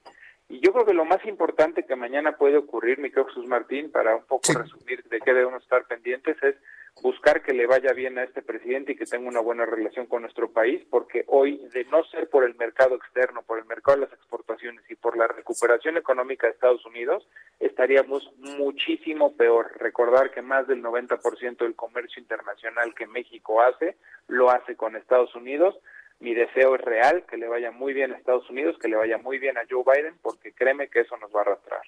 Y yo creo que lo más importante que mañana puede ocurrir, mi querido Jesús Martín, para un poco sí. resumir de qué debemos estar pendientes, es buscar que le vaya bien a este presidente y que tenga una buena relación con nuestro país, porque hoy, de no ser por el mercado externo, por el mercado de las exportaciones y por la recuperación económica de Estados Unidos, estaríamos muchísimo peor. Recordar que más del 90% del comercio internacional que México hace, lo hace con Estados Unidos. Mi deseo es real, que le vaya muy bien a Estados Unidos, que le vaya muy bien a Joe Biden, porque créeme que eso nos va a arrastrar.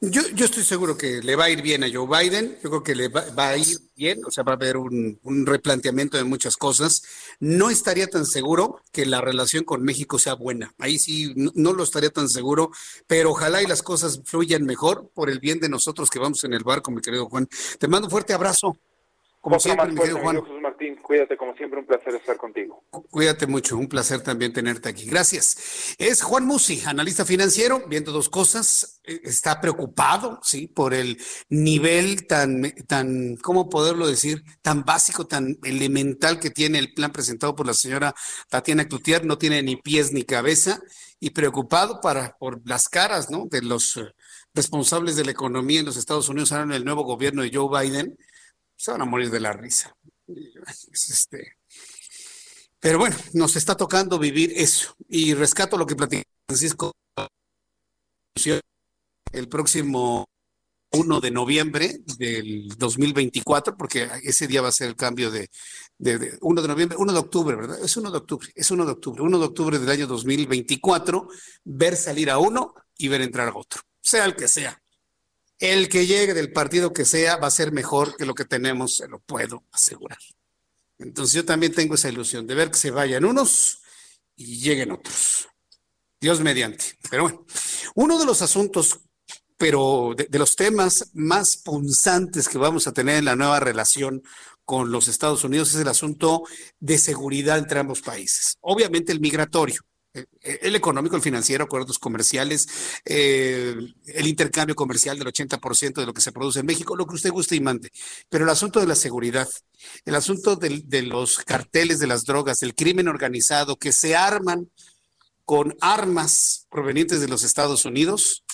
Yo, yo estoy seguro que le va a ir bien a Joe Biden, yo creo que le va, va a ir bien, o sea, va a haber un, un, replanteamiento de muchas cosas. No estaría tan seguro que la relación con México sea buena, ahí sí no, no lo estaría tan seguro, pero ojalá y las cosas fluyan mejor por el bien de nosotros que vamos en el barco, mi querido Juan. Te mando un fuerte abrazo. Como siempre, mi querido Juan. Cuídate, como siempre, un placer estar contigo. Cuídate mucho, un placer también tenerte aquí. Gracias. Es Juan Musi, analista financiero, viendo dos cosas. Está preocupado, sí, por el nivel tan, tan, ¿cómo poderlo decir? Tan básico, tan elemental que tiene el plan presentado por la señora Tatiana Cloutier. No tiene ni pies ni cabeza y preocupado para, por las caras, ¿no? De los responsables de la economía en los Estados Unidos, ahora en el nuevo gobierno de Joe Biden se van a morir de la risa. Este, pero bueno, nos está tocando vivir eso. Y rescato lo que platicó Francisco el próximo 1 de noviembre del 2024, porque ese día va a ser el cambio de, de, de 1 de noviembre, 1 de octubre, ¿verdad? Es 1 de octubre, es 1 de octubre, 1 de octubre del año 2024, ver salir a uno y ver entrar a otro, sea el que sea. El que llegue del partido que sea va a ser mejor que lo que tenemos, se lo puedo asegurar. Entonces yo también tengo esa ilusión de ver que se vayan unos y lleguen otros. Dios mediante. Pero bueno, uno de los asuntos, pero de, de, los temas más punzantes que vamos a tener en la nueva relación con los Estados Unidos es el asunto de seguridad entre ambos países. Obviamente el migratorio el económico, el financiero, acuerdos comerciales, eh, el intercambio comercial del 80% de lo que se produce en México, lo que usted guste y mande. Pero el asunto de la seguridad, el asunto de los carteles de las drogas, del crimen organizado que se arman con armas provenientes de los Estados Unidos,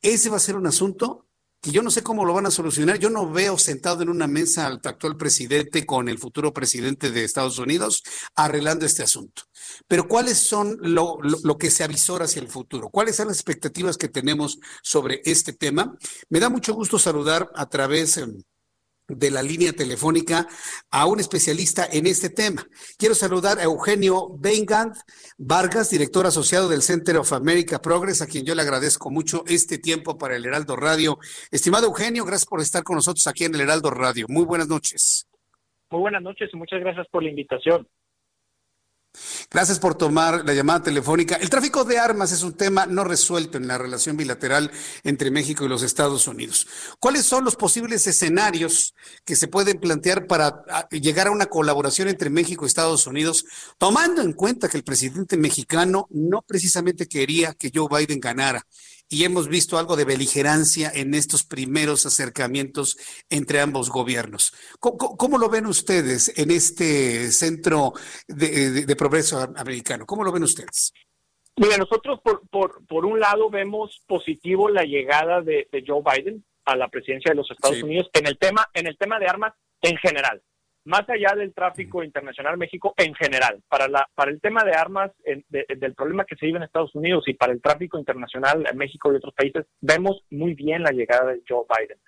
ese va a ser un asunto que yo no sé cómo lo van a solucionar. Yo no veo sentado en una mesa al actual presidente con el futuro presidente de Estados Unidos arreglando este asunto. Pero ¿cuáles son lo, que se avisora hacia el futuro? ¿Cuáles son las expectativas que tenemos sobre este tema? Me da mucho gusto saludar a través em, de la línea telefónica a un especialista en este tema. Quiero saludar a Eugenio Beingand Vargas, director asociado del Center of America Progress, a quien yo le agradezco mucho este tiempo para el Heraldo Radio. Estimado Eugenio, gracias por estar con nosotros aquí en el Heraldo Radio. Muy buenas noches. Muy buenas noches y muchas gracias por la invitación. Gracias por tomar la llamada telefónica. El tráfico de armas es un tema no resuelto en la relación bilateral entre México y los Estados Unidos. ¿Cuáles son los posibles escenarios que se pueden plantear para ah, llegar a una colaboración entre México y Estados Unidos, tomando en cuenta que el presidente mexicano no precisamente quería que Joe Biden ganara? Y hemos visto algo de beligerancia en estos primeros acercamientos entre ambos gobiernos. ¿Cómo, lo ven ustedes en este centro de, progreso americano? ¿Cómo lo ven ustedes? Mira, nosotros por, por, por un lado vemos positivo la llegada de, Joe Biden a la presidencia de los Estados Unidos en el tema en el tema de armas en general más allá del tráfico internacional México en general, para, la, para el tema de armas, del problema que se vive en Estados Unidos y para el tráfico internacional en México y otros países, vemos muy bien la llegada de Joe Biden.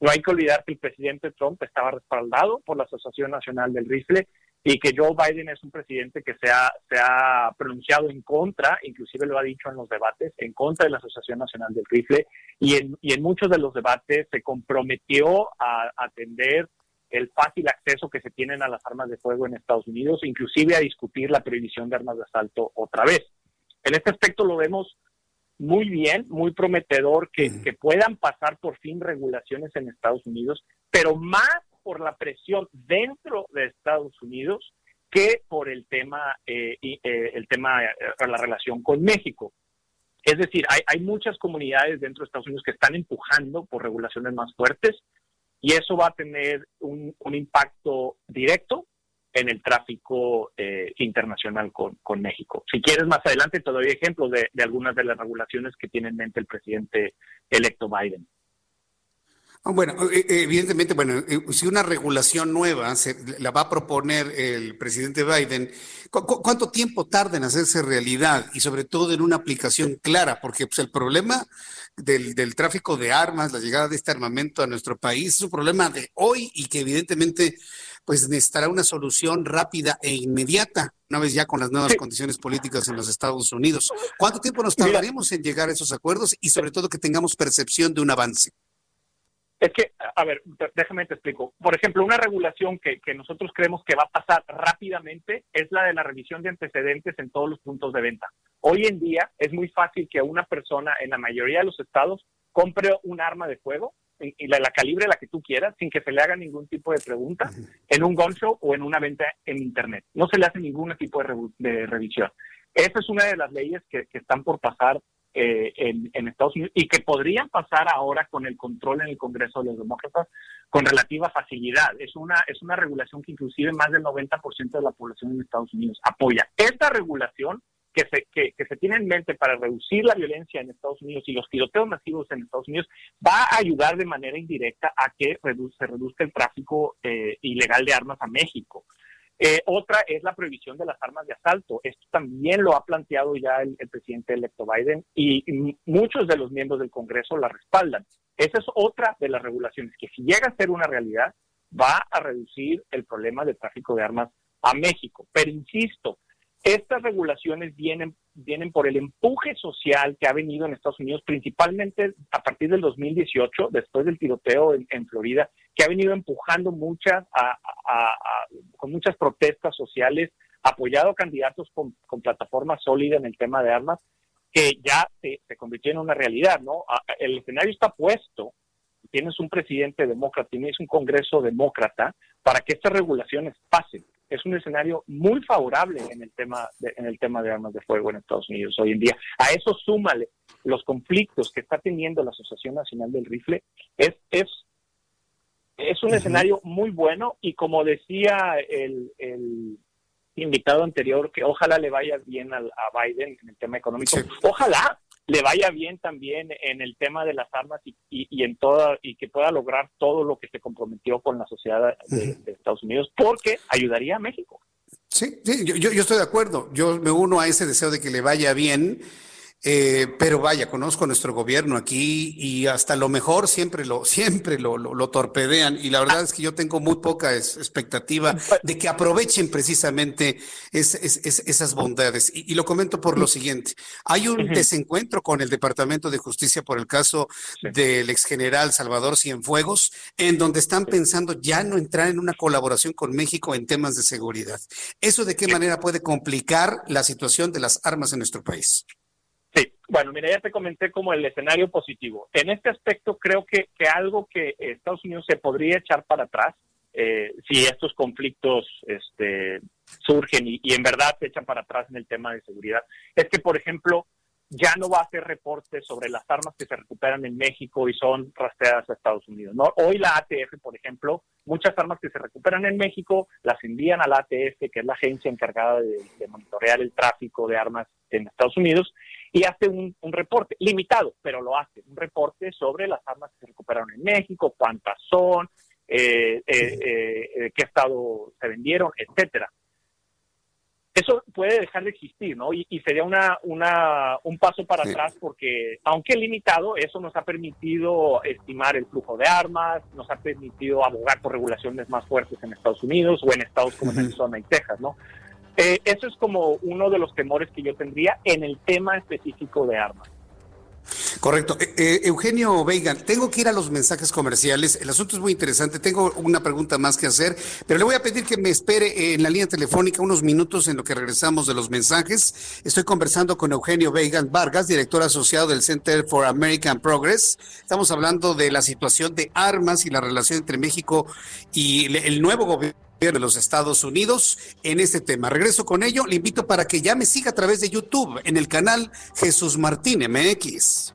No hay que olvidar que el presidente Trump estaba respaldado por la Asociación Nacional del Rifle y que Joe Biden es un presidente que se ha, se ha pronunciado en contra, inclusive lo ha dicho en los debates, en contra de la Asociación Nacional del Rifle y en, y en muchos de los debates se comprometió a atender el fácil acceso que se tienen a las armas de fuego en Estados Unidos, inclusive a discutir la prohibición de armas de asalto otra vez. En este aspecto lo vemos muy bien, muy prometedor que, puedan pasar por fin regulaciones en Estados Unidos, pero más por la presión dentro de Estados Unidos que por el tema, eh, eh, el tema, eh, la relación con México. Es decir, hay, hay muchas comunidades dentro de Estados Unidos que están empujando por regulaciones más fuertes y eso va a tener un, impacto directo en el tráfico eh, internacional con, México. Si quieres, más adelante te doy ejemplos de, algunas de las regulaciones que tiene en mente el presidente electo Biden. Ah, bueno, eh, eh, evidentemente, bueno, si una regulación nueva se, la va a proponer el presidente Biden, cuánto tiempo tarda en hacerse realidad y sobre todo en una aplicación clara? Porque pues, el problema del, tráfico de armas, la llegada de este armamento a nuestro país, es un problema de hoy y que evidentemente pues necesitará una solución rápida e inmediata, una vez ya con las nuevas condiciones políticas en los Estados Unidos. ¿Cuánto tiempo nos tardaremos en llegar a esos acuerdos y sobre todo que tengamos percepción de un avance? Es que, a ver, déjame te explico. Por ejemplo, una regulación que, que, nosotros creemos que va a pasar rápidamente es la de la revisión de antecedentes en todos los puntos de venta. Hoy en día es muy fácil que una persona en la mayoría de los estados compre un arma de fuego y la, la, calibre la que tú quieras sin que se le haga ningún tipo de pregunta en un gun show o en una venta en internet. No se le hace ningún tipo de, de revisión. Esa es una de las leyes que, que están por pasar eh, en, Estados Unidos y que podrían pasar ahora con el control en el Congreso de los Demócratas con relativa facilidad. Es una, es una regulación que inclusive más del 90% de la población en Estados Unidos apoya. Esta regulación que se, que, se tiene en mente para reducir la violencia en Estados Unidos y los tiroteos masivos en Estados Unidos va a ayudar de manera indirecta a que se reduzca el tráfico eh, ilegal de armas a México. Eh, otra es la prohibición de las armas de asalto. Esto también lo ha planteado ya el, presidente electo Biden y, muchos de los miembros del Congreso la respaldan. Esa es otra de las regulaciones que si llega a ser una realidad va a reducir el problema del tráfico de armas a México. Pero insisto, estas regulaciones vienen, vienen por el empuje social que ha venido en Estados Unidos, principalmente a partir del 2018, después del tiroteo en, Florida, que ha venido empujando muchas, con muchas protestas sociales, apoyado a candidatos con, plataforma sólida en el tema de armas, que ya se, se convirtió en una realidad. El escenario está puesto, tienes un presidente demócrata, tienes un Congreso demócrata, para que estas regulaciones pasen es un escenario muy favorable en el tema de, en el tema de armas de fuego en Estados Unidos hoy en día. A eso súmale los conflictos que está teniendo la Asociación Nacional del Rifle, es, es, es un escenario muy bueno y como decía el, el, invitado anterior, que ojalá le vaya bien a, Biden en el tema económico. Ojalá le vaya bien también en el tema de las armas y, y, en toda y que pueda lograr todo lo que se comprometió con la sociedad de, Estados Unidos, porque ayudaría a México. Sí, sí yo, yo, estoy de acuerdo. Yo me uno a ese deseo de que le vaya bien. Eh, pero vaya, conozco nuestro gobierno aquí y hasta lo mejor siempre lo, siempre lo, lo, torpedean y la verdad es que yo tengo muy poca expectativa de que aprovechen precisamente esas bondades. Y, lo comento por lo siguiente. Hay un desencuentro con el Departamento de Justicia por el caso del ex general Salvador Cienfuegos, en donde están pensando ya no entrar en una colaboración con México en temas de seguridad. ¿Eso de qué manera puede complicar la situación de las armas en nuestro país? Bueno, mira, ya te comenté como el escenario positivo. En este aspecto creo que, que algo que Estados Unidos se podría echar para atrás eh, si estos conflictos este, surgen y, en verdad se echan para atrás en el tema de seguridad, es que, por ejemplo, ya no va a hacer reportes sobre las armas que se recuperan en México y son rastreadas a Estados Unidos. ¿no? Hoy la ATF, por ejemplo, muchas armas que se recuperan en México las envían a la ATF, que es la agencia encargada de, monitorear el tráfico de armas en Estados Unidos, y hace un, reporte, limitado, pero lo hace, un reporte sobre las armas que se recuperaron en México, cuántas son, eh, eh, eh, qué estado se vendieron, etcétera eso puede dejar de existir, ¿no? Y, sería una, una, un paso para atrás porque, aunque limitado, eso nos ha permitido estimar el flujo de armas, nos ha permitido abogar por regulaciones más fuertes en Estados Unidos o en estados como Arizona y Texas, ¿no? Eh, eso es como uno de los temores que yo tendría en el tema específico de armas. Correcto. Eh, eh, Eugenio Veiga, tengo que ir a los mensajes comerciales. El asunto es muy interesante. Tengo una pregunta más que hacer, pero le voy a pedir que me espere en la línea telefónica unos minutos en lo que regresamos de los mensajes. Estoy conversando con Eugenio Veiga Vargas, director asociado del Center for American Progress. Estamos hablando de la situación de armas y la relación entre México y el nuevo gobierno de los Estados Unidos en este tema. Regreso con ello. Le invito para que ya me siga a través de YouTube en el canal Jesús Martín MX.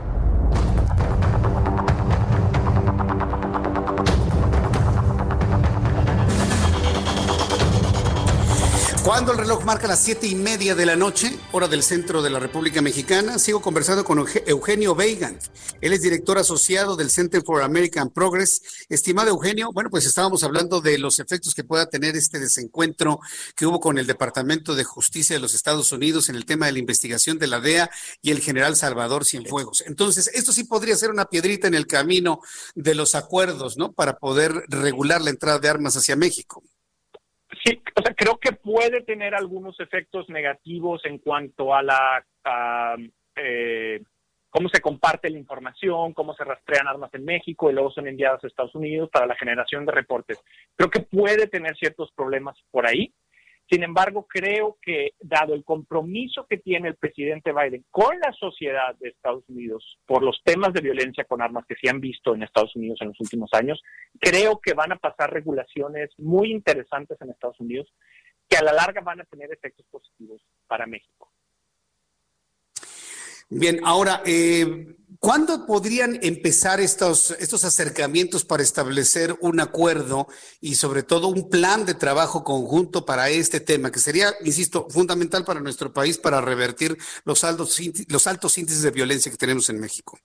Cuando el reloj marca las siete y media de la noche, hora del centro de la República Mexicana, sigo conversando con Eugenio Veigan. Él es director asociado del Center for American Progress. Estimado Eugenio, bueno, pues estábamos hablando de los efectos que pueda tener este desencuentro que hubo con el Departamento de Justicia de los Estados Unidos en el tema de la investigación de la DEA y el general Salvador Cienfuegos. Entonces, esto sí podría ser una piedrita en el camino de los acuerdos, ¿no? Para poder regular la entrada de armas hacia México. Sí, o sea, creo que puede tener algunos efectos negativos en cuanto a la eh, cómo se comparte la información, cómo se rastrean armas en México y luego son enviadas a Estados Unidos para la generación de reportes. Creo que puede tener ciertos problemas por ahí. Sin embargo, creo que dado el compromiso que tiene el presidente Biden con la sociedad de Estados Unidos por los temas de violencia con armas que se han visto en Estados Unidos en los últimos años, creo que van a pasar regulaciones muy interesantes en Estados Unidos que a la larga van a tener efectos positivos para México. Bien, ahora, eh, ¿Cuándo podrían empezar estos, estos acercamientos para establecer un acuerdo y sobre todo un plan de trabajo conjunto para este tema, que sería, insisto, fundamental para nuestro país para revertir los altos, los altos índices de violencia que tenemos en México?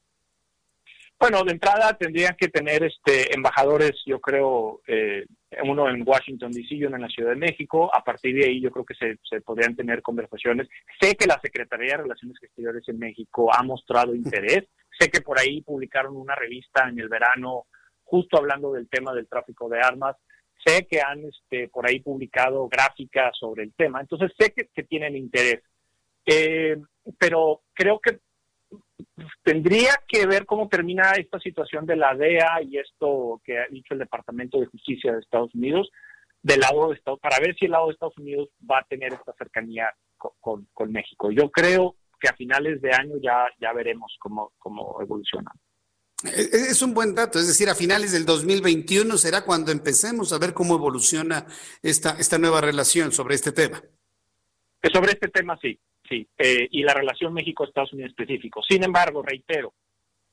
Bueno, de entrada tendrían que tener este embajadores, yo creo, eh, uno en Washington D.C. y uno en la Ciudad de México. A partir de ahí yo creo que se, se podrían tener conversaciones. Sé que la Secretaría de Relaciones Exteriores en México ha mostrado interés. sé que por ahí publicaron una revista en el verano justo hablando del tema del tráfico de armas. Sé que han este, por ahí publicado gráficas sobre el tema. Entonces sé que, que tienen interés. Eh, pero creo que tendría que ver cómo termina esta situación de la DEA y esto que ha dicho el Departamento de Justicia de Estados Unidos del lado de Estados para ver si el lado de Estados Unidos va a tener esta cercanía con, México. Yo creo que a finales de año ya, ya veremos cómo, cómo evoluciona. E, e, es un buen dato, es decir, a finales del 2021 será cuando empecemos a ver cómo evoluciona esta, esta nueva relación sobre este tema. Sobre este tema sí, sí, eh, y la relación México-Estados Unidos específico. Sin embargo, reitero,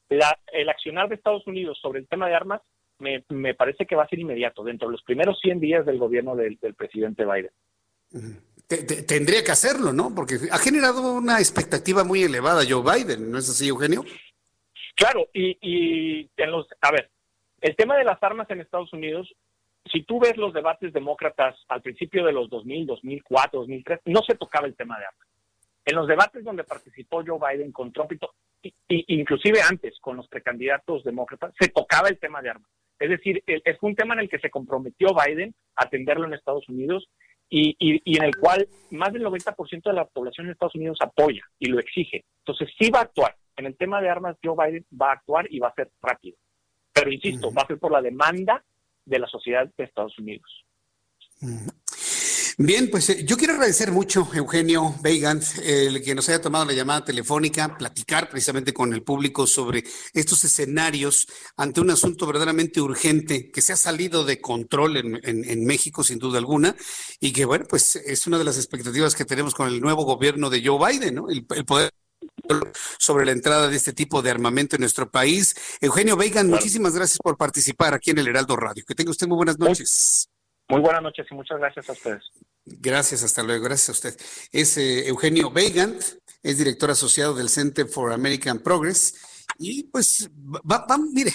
la, el accionar de Estados Unidos sobre el tema de armas me, me, parece que va a ser inmediato, dentro de los primeros 100 días del gobierno del, del presidente Biden. Tendría que hacerlo, ¿no? Porque ha generado una expectativa muy elevada Joe Biden, ¿no es así, Eugenio? Claro, y, y en los, a ver, el tema de las armas en Estados Unidos, si tú ves los debates demócratas al principio de los 2000, 2004, 2003, no se tocaba el tema de armas. En los debates donde participó Joe Biden con Trump y, y, inclusive antes con los precandidatos demócratas, se tocaba el tema de armas. Es decir, es un tema en el que se comprometió Biden a atenderlo en Estados Unidos y, y, en el cual más del 90% de la población de Estados Unidos apoya y lo exige. Entonces sí va a actuar en el tema de armas, Joe Biden va a actuar y va a ser rápido. Pero insisto, va a ser por la demanda de la sociedad de Estados Unidos. Bien, pues eh, yo quiero agradecer mucho, Eugenio Weigand, el que nos haya tomado la llamada telefónica, platicar precisamente con el público sobre estos escenarios ante un asunto verdaderamente urgente que se ha salido de control en, México, sin duda alguna, y que, bueno, pues es una de las expectativas que tenemos con el nuevo gobierno de Joe Biden, ¿no? el poder sobre la entrada de este tipo de armamento en nuestro país. Eugenio Veigan, muchísimas gracias por participar aquí en el Heraldo Radio. Que tenga usted muy buenas noches. Muy, buenas noches y muchas gracias a ustedes. Gracias, hasta luego. Gracias a usted. Es eh, Eugenio Veigan, es director asociado del Center for American Progress. Y pues, va, mire,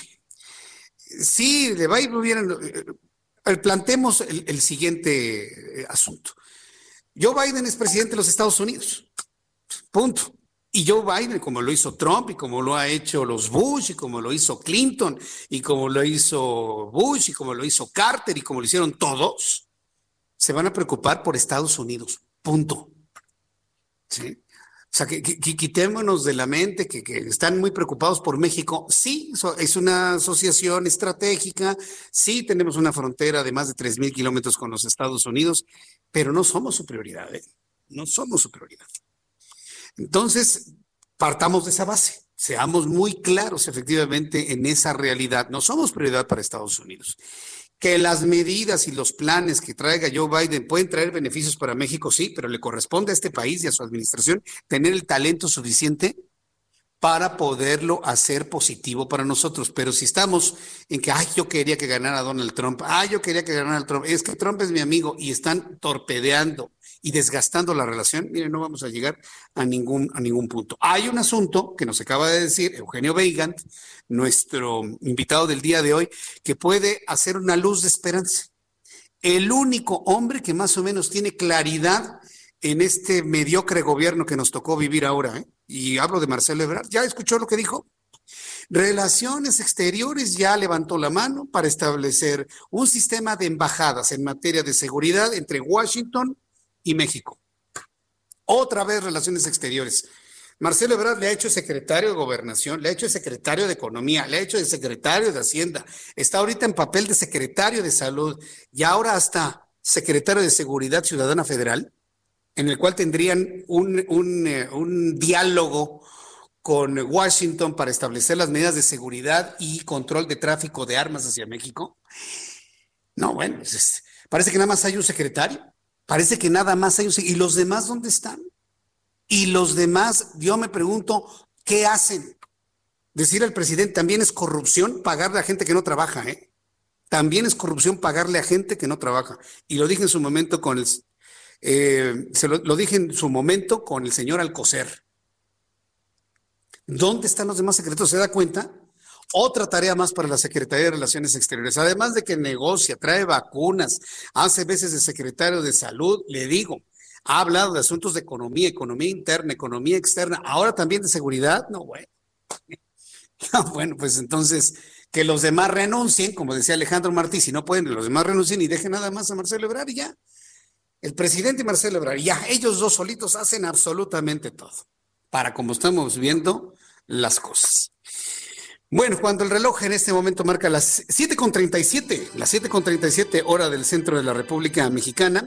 sí, le va a ir bien. Eh, plantemos el, el siguiente eh, asunto. Joe Biden es presidente de los Estados Unidos. Punto. Y Joe Biden, como lo hizo Trump y como lo ha hecho los Bush y como lo hizo Clinton y como lo hizo Bush y como lo hizo Carter y como lo hicieron todos, se van a preocupar por Estados Unidos. Punto. ¿Sí? O sea, que, quitémonos de la mente que, que, están muy preocupados por México. Sí, es una asociación estratégica, sí tenemos una frontera de más de 3.000 kilómetros con los Estados Unidos, pero no somos su prioridad, ¿eh? no somos su prioridad. Entonces, partamos de esa base. Seamos muy claros efectivamente en esa realidad. No somos prioridad para Estados Unidos. Que las medidas y los planes que traiga Joe Biden pueden traer beneficios para México, sí, pero le corresponde a este país y a su administración tener el talento suficiente para poderlo hacer positivo para nosotros. Pero si estamos en que, ay, yo quería que ganara Donald Trump, ay, yo quería que ganara Trump, es que Trump es mi amigo y están torpedeando y desgastando la relación, miren, no vamos a llegar a ningún, a ningún punto. Hay un asunto que nos acaba de decir Eugenio Weigand, nuestro invitado del día de hoy, que puede hacer una luz de esperanza. El único hombre que más o menos tiene claridad en este mediocre gobierno que nos tocó vivir ahora, ¿eh? y hablo de Marcelo Ebrard, ¿ya escuchó lo que dijo? Relaciones Exteriores ya levantó la mano para establecer un sistema de embajadas en materia de seguridad entre Washington y México. Otra vez relaciones exteriores. Marcelo Ebrard le ha hecho secretario de gobernación, le ha hecho secretario de economía, le ha hecho secretario de hacienda, está ahorita en papel de secretario de salud y ahora hasta secretario de seguridad ciudadana federal, en el cual tendrían un, un, eh, un diálogo con Washington para establecer las medidas de seguridad y control de tráfico de armas hacia México. No, bueno, pues parece que nada más hay un secretario. Parece que nada más ellos. ¿Y los demás dónde están? Y los demás, yo me pregunto, ¿qué hacen? Decir al presidente también es corrupción pagarle a gente que no trabaja, ¿eh? También es corrupción pagarle a gente que no trabaja. Y lo dije en su momento con el, eh, se lo, lo, dije en su momento con el señor Alcocer. ¿Dónde están los demás secretos? ¿Se da cuenta? Otra tarea más para la Secretaría de Relaciones Exteriores. Además de que negocia, trae vacunas, hace veces de secretario de salud, le digo, ha hablado de asuntos de economía, economía interna, economía externa, ahora también de seguridad. No, bueno. bueno, pues entonces que los demás renuncien, como decía Alejandro Martí, si no pueden, los demás renuncien y dejen nada más a Marcelo Ebrard y ya. El presidente Marcelo Ebrard, ya, ellos dos solitos hacen absolutamente todo para como estamos viendo las cosas. Bueno, cuando el reloj en este momento marca las 7.37, las 7.37 hora del centro de la República Mexicana,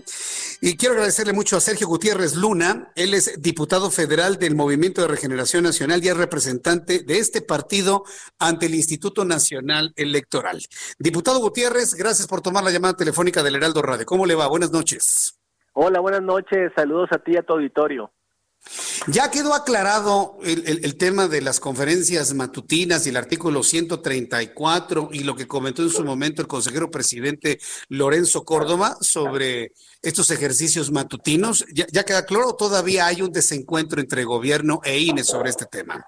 y quiero agradecerle mucho a Sergio Gutiérrez Luna, él es diputado federal del Movimiento de Regeneración Nacional y es representante de este partido ante el Instituto Nacional Electoral. Diputado Gutiérrez, gracias por tomar la llamada telefónica del Heraldo Radio. ¿Cómo le va? Buenas noches. Hola, buenas noches. Saludos a ti y a tu auditorio. Ya quedó aclarado el, tema de las conferencias matutinas y el artículo 134 y lo que comentó en su momento el consejero presidente Lorenzo Córdoba sobre estos ejercicios matutinos. ¿Ya, queda claro todavía hay un desencuentro entre gobierno e INE sobre este tema?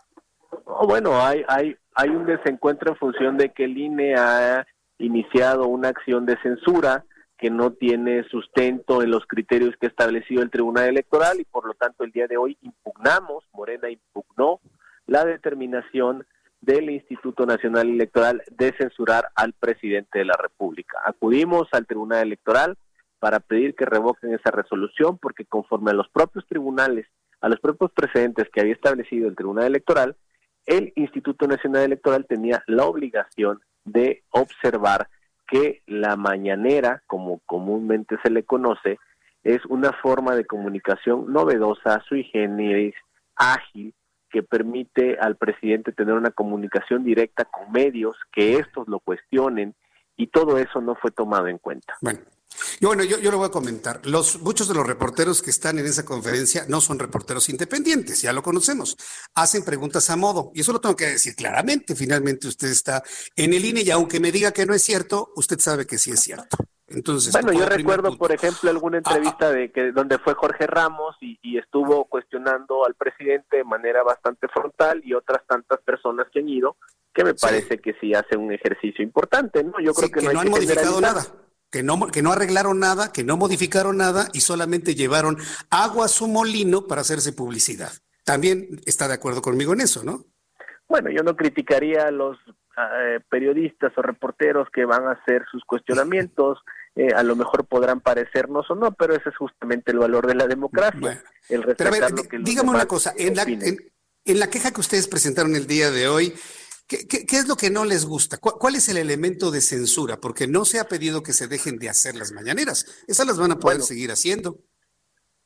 bueno, hay, hay, hay un desencuentro en función de que el INE ha iniciado una acción de censura que no tiene sustento en los criterios que ha establecido el Tribunal Electoral y por lo tanto el día de hoy impugnamos, Morena impugnó la determinación del Instituto Nacional Electoral de censurar al presidente de la República. Acudimos al Tribunal Electoral para pedir que revoquen esa resolución porque conforme a los propios tribunales, a los propios precedentes que había establecido el Tribunal Electoral, el Instituto Nacional Electoral tenía la obligación de observar que la mañanera, como comúnmente se le conoce, es una forma de comunicación novedosa, sui generis, ágil, que permite al presidente tener una comunicación directa con medios, que estos lo cuestionen, y todo eso no fue tomado en cuenta. Bueno, y bueno, yo, yo lo voy a comentar. Los, muchos de los reporteros que están en esa conferencia no son reporteros independientes, ya lo conocemos. Hacen preguntas a modo, y eso lo tengo que decir claramente. Finalmente, usted está en el INE y aunque me diga que no es cierto, usted sabe que sí es cierto. Entonces, bueno, yo recuerdo, por ejemplo, alguna ah, ah. entrevista de que donde fue Jorge Ramos y, y, estuvo cuestionando al presidente de manera bastante frontal y otras tantas personas que han ido, que me parece que sí hace un ejercicio importante, ¿no? Yo creo que, no, han modificado nada que no, que no arreglaron nada, que no modificaron nada y solamente llevaron agua a su molino para hacerse publicidad. También está de acuerdo conmigo en eso, ¿no? Bueno, yo no criticaría a los eh, periodistas o reporteros que van a hacer sus cuestionamientos. Eh, a lo mejor podrán parecernos o no, pero ese es justamente el valor de la democracia. el respetar lo que dígame una cosa, en la, en la queja que ustedes presentaron el día de hoy, ¿Qué, es lo que no les gusta? ¿Cuál, es el elemento de censura? Porque no se ha pedido que se dejen de hacer las mañaneras. Esas las van a poder seguir haciendo.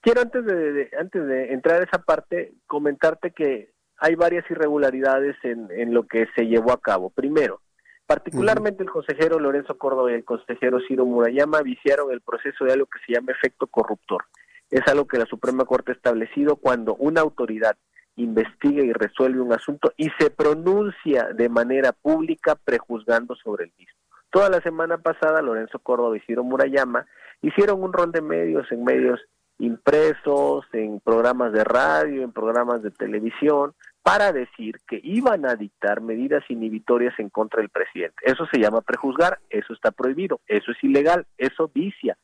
Quiero antes de, antes de entrar a esa parte comentarte que hay varias irregularidades en, en lo que se llevó a cabo. Primero, particularmente el consejero Lorenzo Córdoba y el consejero Ciro Murayama viciaron el proceso de algo que se llama efecto corruptor. Es algo que la Suprema Corte ha establecido cuando una autoridad investiga y resuelve un asunto y se pronuncia de manera pública prejuzgando sobre el mismo. Toda la semana pasada Lorenzo Córdoba y Ciro Murayama hicieron un rol de medios en medios impresos, en programas de radio, en programas de televisión, para decir que iban a dictar medidas inhibitorias en contra del presidente. Eso se llama prejuzgar, eso está prohibido, eso es ilegal, eso vicia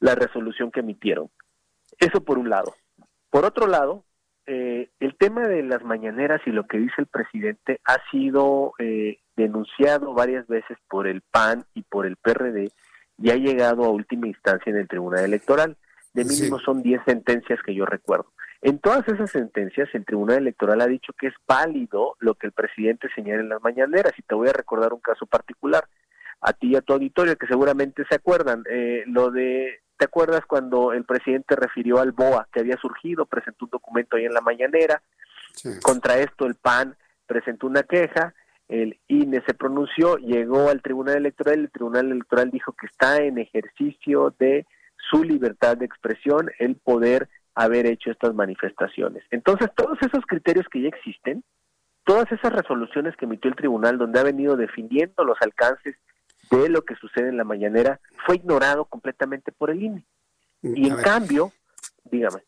la resolución que emitieron. Eso por un lado. Por otro lado, eh, el tema de las mañaneras y lo que dice el presidente ha sido eh, denunciado varias veces por el PAN y por el PRD y ha llegado a última instancia en el Tribunal Electoral. De mínimo son 10 sentencias que yo recuerdo. En todas esas sentencias, el Tribunal Electoral ha dicho que es válido lo que el presidente señala en las mañaneras. Y te voy a recordar un caso particular. A ti y a tu auditorio, que seguramente se acuerdan, eh, lo de ¿Te acuerdas cuando el presidente refirió al BOA que había surgido, presentó un documento ahí en la mañanera? Contra esto el PAN presentó una queja, el INE se pronunció, llegó al Tribunal Electoral, el Tribunal Electoral dijo que está en ejercicio de su libertad de expresión el poder haber hecho estas manifestaciones. Entonces, todos esos criterios que ya existen, todas esas resoluciones que emitió el tribunal donde ha venido definiendo los alcances de lo que sucede en la mañanera fue ignorado completamente por el INE. Mm, y en cambio, dígame.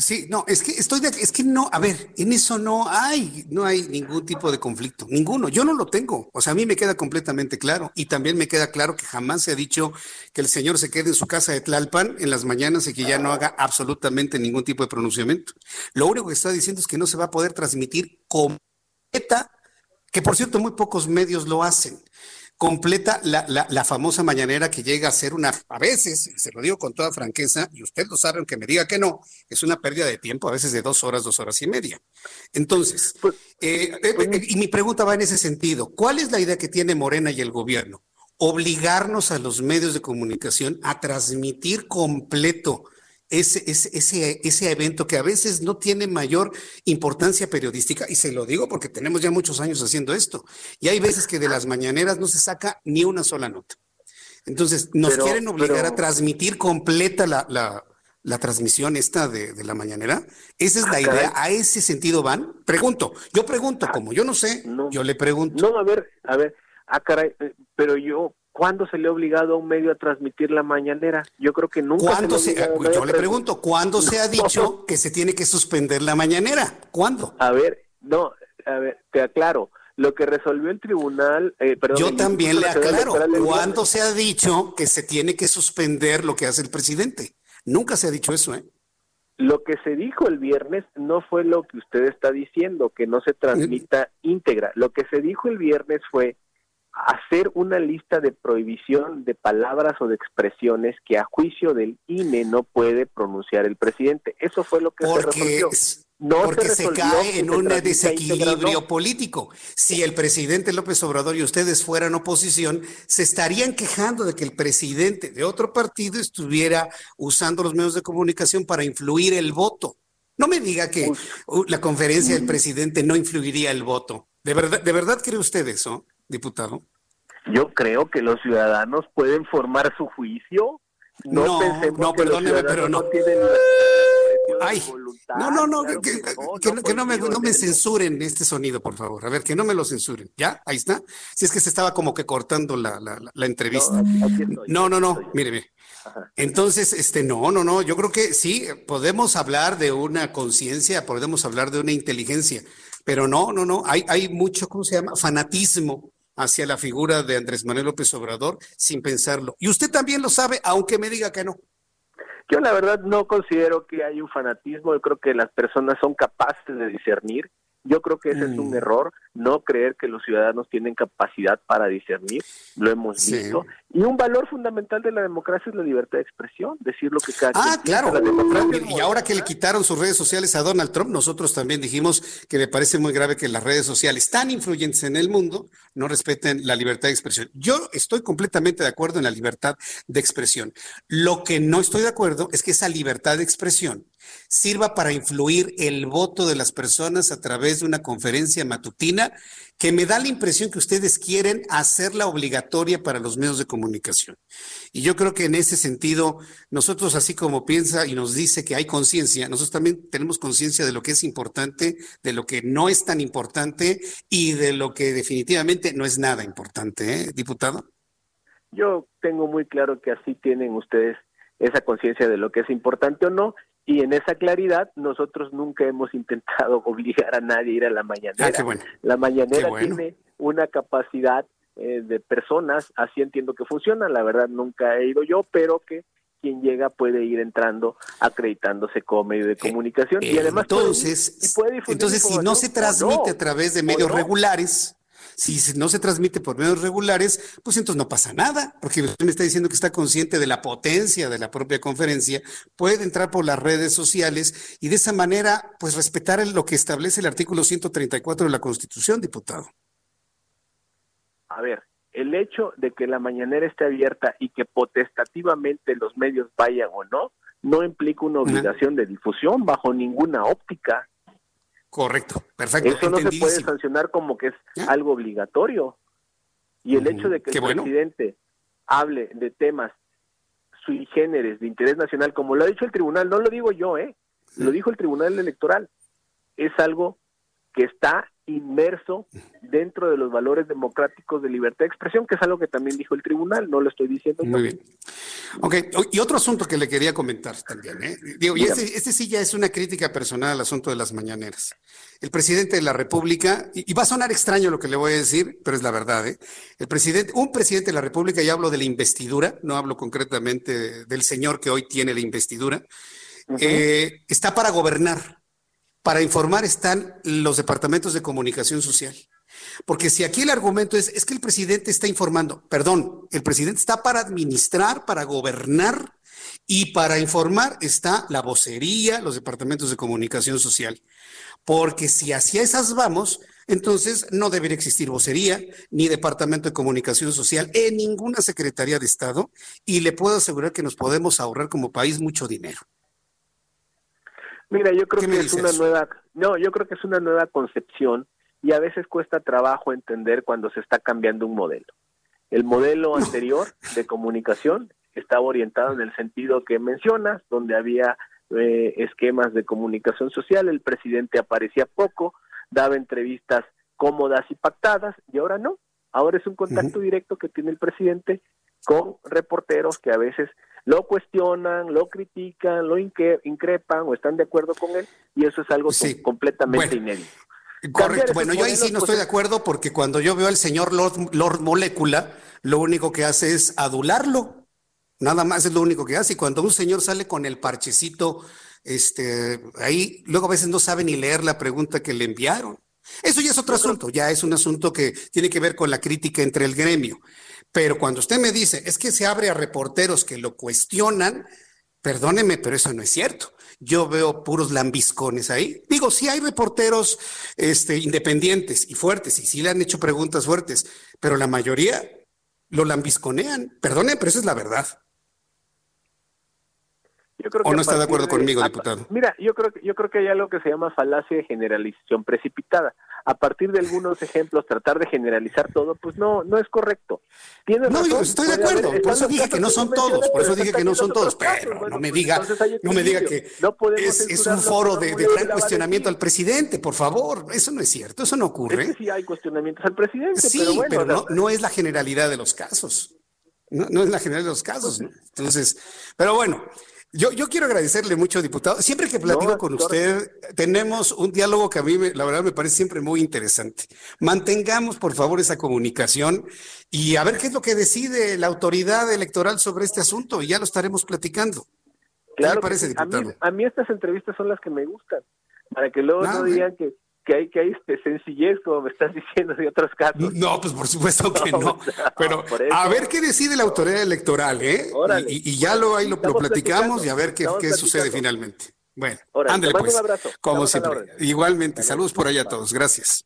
Sí, no, es que estoy de, es que no, a ver, en eso no hay, no hay ningún tipo de conflicto, ninguno. Yo no lo tengo. O sea, a mí me queda completamente claro y también me queda claro que jamás se ha dicho que el señor se quede en su casa de Tlalpan en las mañanas y que ya no haga absolutamente ningún tipo de pronunciamiento. Lo único que está diciendo es que no se va a poder transmitir completa, que por cierto muy pocos medios lo hacen. Completa la, la, la, famosa mañanera que llega a ser una, a veces, se lo digo con toda franqueza, y usted lo sabe, aunque me diga que no, es una pérdida de tiempo, a veces de dos horas, dos horas y media. Entonces, pues, eh, eh, pues, eh, y mi pregunta va en ese sentido, ¿cuál es la idea que tiene Morena y el gobierno? Obligarnos a los medios de comunicación a transmitir completo ese, ese, ese, ese evento que a veces no tiene mayor importancia periodística, y se lo digo porque tenemos ya muchos años haciendo esto, y hay veces que de las mañaneras no se saca ni una sola nota. Entonces, nos quieren obligar a transmitir completa la, la, la transmisión esta de, de, la mañanera. Esa es la idea, a ese sentido van. Pregunto, yo pregunto, como yo no sé, yo le pregunto. No, a ver, a ver, ah, caray, eh, pero yo, ¿Cuándo se le ha obligado a un medio a transmitir la mañanera? Yo creo que nunca. ¿Cuándo se, yo le pregunto, ¿cuándo se ha dicho que se tiene que suspender la mañanera? ¿Cuándo? A ver, no, a ver, te aclaro. Lo que resolvió el tribunal, eh, perdón, Yo también le aclaro. ¿Cuándo se ha dicho que se tiene que suspender lo que hace el presidente? Nunca se ha dicho eso, ¿eh? Lo que se dijo el viernes no fue lo que usted está diciendo, que no se transmita íntegra. Lo que se dijo el viernes fue hacer una lista de prohibición de palabras o de expresiones que a juicio del INE no puede pronunciar el presidente. Eso fue lo que porque, se resolvió. No porque se, cae en un desequilibrio político. Si el presidente López Obrador y ustedes fueran oposición, se estarían quejando de que el presidente de otro partido estuviera usando los medios de comunicación para influir el voto. No me diga que la conferencia del presidente no influiría el voto. ¿De verdad, de verdad cree usted eso? Diputado? Yo creo que los ciudadanos pueden formar su juicio. No, no, pensemos no que perdóneme, los pero no. no tienen Ay, no, no, no, claro que, que, que, no, que no, me, no me censuren este sonido, por favor. A ver, que no me lo censuren. ¿Ya? Ahí está. Si es que se estaba como que cortando la, la, la entrevista. No, no, no, mire, mire. Entonces, este, no, no, no, yo creo que sí, podemos hablar de una conciencia, podemos hablar de una inteligencia, pero no, no, no, hay, hay mucho, ¿cómo se llama? Fanatismo hacia la figura de Andrés Manuel López Obrador sin pensarlo. Y usted también lo sabe, aunque me diga que no. Yo la verdad no considero que hay un fanatismo, yo creo que las personas son capaces de discernir. Yo creo que ese mm. es un error, no creer que los ciudadanos tienen capacidad para discernir, lo hemos Sí. visto. Y un valor fundamental de la democracia es la libertad de expresión, decir lo que cada Ah, claro. La democracia es Y ahora que le quitaron sus redes sociales a Donald Trump, nosotros también dijimos que me parece muy grave que las redes sociales tan influyentes en el mundo no respeten la libertad de expresión. Yo estoy completamente de acuerdo en la libertad de expresión. Lo que no estoy de acuerdo es que esa libertad de expresión sirva para influir el voto de las personas a través de una conferencia matutina que me da la impresión que ustedes quieren hacerla obligatoria para los medios de comunicación. Y yo creo que en ese sentido, nosotros así como piensa y nos dice que hay conciencia, nosotros también tenemos conciencia de lo que es importante, de lo que no es tan importante y de lo que definitivamente no es nada importante, ¿eh, diputado? Yo tengo muy claro que así tienen ustedes esa conciencia de lo que es importante o no, y en esa claridad nosotros nunca hemos intentado obligar a nadie a ir a la mañanera. Ah, bueno. La mañanera bueno. tiene una capacidad eh, de personas, así entiendo que funciona, la verdad nunca he ido yo, pero que quien llega puede ir entrando acreditándose como medio de comunicación y además puede ir entonces, y puede entonces si no se transmite no, a través de medios no. regulares, si no se transmite por medios regulares, pues entonces no pasa nada, porque usted me está diciendo que está consciente de la potencia de la propia conferencia, puede entrar por las redes sociales y de esa manera, pues respetar lo que establece el artículo 134 de la Constitución, diputado. A ver, el hecho de que la mañanera esté abierta y que potestativamente los medios vayan o no, no implica una obligación de difusión bajo ninguna óptica. Correcto, perfecto, Eso no se puede sancionar como que es algo obligatorio. Y el hecho de que Qué el bueno. presidente hable de temas sui generis de interés nacional, como lo ha dicho el tribunal, no lo digo yo, ¿eh? Lo dijo el tribunal electoral. Es algo que está inmerso dentro de los valores democráticos de libertad de expresión, que es algo que también dijo el tribunal, no lo estoy diciendo. Muy bien. Ok, y otro asunto que le quería comentar también, ¿eh? Digo, y este, este sí ya es una crítica personal al asunto de las mañaneras. El presidente de la República, y, y va a sonar extraño lo que le voy a decir, pero es la verdad, ¿eh? El presidente, un presidente de la República, y hablo de la investidura, no hablo concretamente de- del señor que hoy tiene la investidura, eh, está para gobernar. Para informar están los departamentos de comunicación social. Porque si aquí el argumento es, es que el presidente está informando, perdón, el presidente está para administrar, para gobernar y para informar está la vocería, los departamentos de comunicación social. Porque si hacia esas vamos, entonces no debería existir vocería ni departamento de comunicación social en ninguna secretaría de Estado y le puedo asegurar que nos podemos ahorrar como país mucho dinero. Mira, yo creo que es una nueva, no, yo creo que es una nueva concepción y a veces cuesta trabajo entender cuando se está cambiando un modelo. El modelo anterior de comunicación estaba orientado en el sentido que mencionas, donde había eh, esquemas de comunicación social, el presidente aparecía poco, daba entrevistas cómodas y pactadas, y ahora no. Ahora es un contacto directo que tiene el presidente con reporteros que a veces lo cuestionan, lo critican, lo increpan o están de acuerdo con él, y eso es algo completamente inédito. Correcto. Bueno, yo ahí sí no estoy de acuerdo porque cuando yo veo al señor Lord, Lord Molécula, lo único que hace es adularlo. Nada más es lo único que hace. Y cuando un señor sale con el parchecito, este, ahí luego a veces no sabe ni leer la pregunta que le enviaron. Eso ya es otro asunto, ya es un asunto que tiene que ver con la crítica entre el gremio. Pero cuando usted me dice, es que se abre a reporteros que lo cuestionan, perdóneme, pero eso no es cierto. Yo veo puros lambiscones ahí. Digo, sí hay reporteros este, independientes y fuertes, y sí le han hecho preguntas fuertes, pero la mayoría lo lambisconean. Perdone, pero esa es la verdad. ¿O no está de acuerdo conmigo, diputado? Mira, yo creo, que, yo creo que hay algo que se llama falacia de generalización precipitada. A partir de algunos ejemplos, tratar de generalizar todo, pues no, no es correcto. no, yo estoy de acuerdo. por eso dije que no son todos. Por eso dije que no son todos. Pero no me diga, no me diga que es, un foro de, gran cuestionamiento al presidente, por favor. Eso no es cierto. Eso no ocurre. Es que sí hay cuestionamientos al presidente. Sí, pero, bueno, pero no, es la generalidad de los casos. No, no es la generalidad de los casos. Entonces, pero bueno, yo, yo quiero agradecerle mucho, diputado. Siempre que platico con usted, tenemos un diálogo que a mí, la verdad, me parece siempre muy interesante. Mantengamos, por favor, esa comunicación y a ver qué es lo que decide la autoridad electoral sobre este asunto y ya lo estaremos platicando. ¿Qué le parece, diputado? A mí, estas entrevistas son las que me gustan, para que luego no digan que que hay que hay este, sencillez, como me estás diciendo de otros casos. No, pues por supuesto que no. Pero a ver qué decide la autoridad electoral, ¿eh? Y, ya lo ahí lo, platicamos y a ver qué, qué sucede finalmente. Bueno, ándale pues. Un abrazo. Como siempre. Igualmente, saludos por allá a todos. Gracias.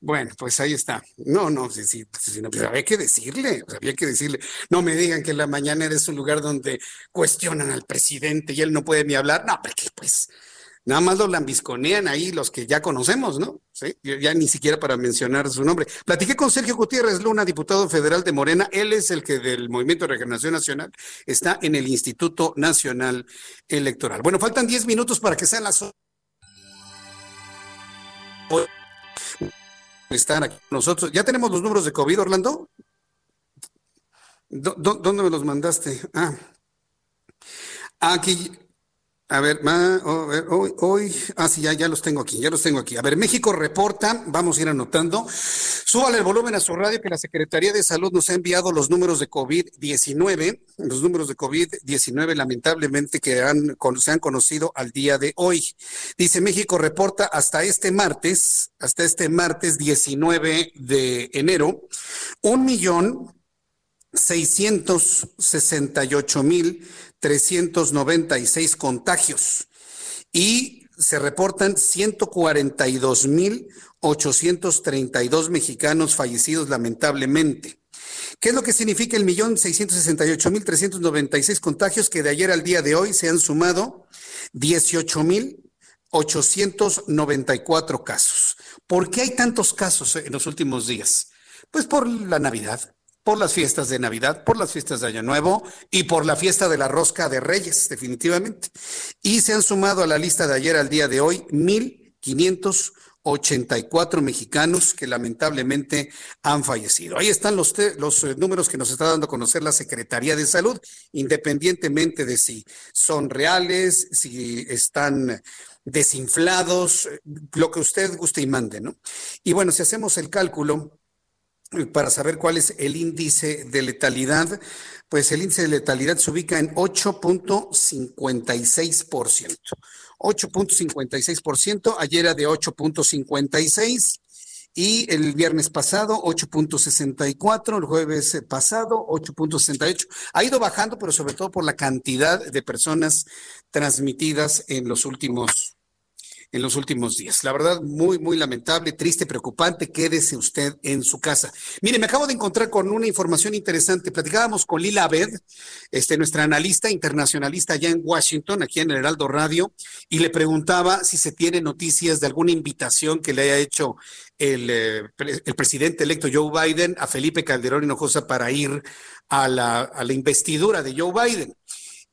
Bueno, pues ahí está. No, no, sí, sí, pues había que decirle, había que decirle. No me digan que la mañanera es un lugar donde cuestionan al presidente y él no puede ni hablar. No, porque pues Nada más lo lambisconean ahí los que ya conocemos, ¿no? Sí, ya ni siquiera para mencionar su nombre. Platiqué con Sergio Gutiérrez Luna, diputado federal de Morena. Él es el que del Movimiento de Regeneración Nacional está en el Instituto Nacional Electoral. Bueno, faltan 10 minutos para que sean las. Están aquí nosotros. ¿Ya tenemos los números de COVID, Orlando? ¿Dónde me los mandaste? Ah. Aquí, a ver, hoy, hoy, ah, sí, ya, ya los tengo aquí, ya los tengo aquí. A ver, México reporta, vamos a ir anotando. Súbale el volumen a su radio que la Secretaría de Salud nos ha enviado los números de COVID-19, los números de COVID-19 lamentablemente que han, se han conocido al día de hoy. Dice México reporta hasta este martes, hasta este martes 19 de enero, un millón 668 mil 396 contagios y se reportan 142.832 mexicanos fallecidos lamentablemente. ¿Qué es lo que significa el millón 668.396 contagios que de ayer al día de hoy se han sumado 18.894 casos? ¿Por qué hay tantos casos en los últimos días? Pues por la Navidad, por las fiestas de Navidad, por las fiestas de Año Nuevo y por la fiesta de la Rosca de Reyes, definitivamente. Y se han sumado a la lista de ayer al día de hoy 1.584 mexicanos que lamentablemente han fallecido. Ahí están los, los eh, números que nos está dando a conocer la Secretaría de Salud, independientemente de si son reales, si están desinflados, lo que usted guste y mande, ¿no? Y bueno, si hacemos el cálculo, para saber cuál es el índice de letalidad, pues el índice de letalidad se ubica en 8.56%. 8.56%, ayer era de 8.56% y el viernes pasado 8.64, el jueves pasado 8.68. Ha ido bajando, pero sobre todo por la cantidad de personas transmitidas en los últimos en los últimos días. La verdad, muy, muy lamentable, triste, preocupante. Quédese usted en su casa. Mire, me acabo de encontrar con una información interesante. Platicábamos con Lila Abed, este, nuestra analista internacionalista allá en Washington, aquí en el Heraldo Radio, y le preguntaba si se tiene noticias de alguna invitación que le haya hecho el, eh, el presidente electo Joe Biden a Felipe Calderón Hinojosa para ir a la, a la investidura de Joe Biden.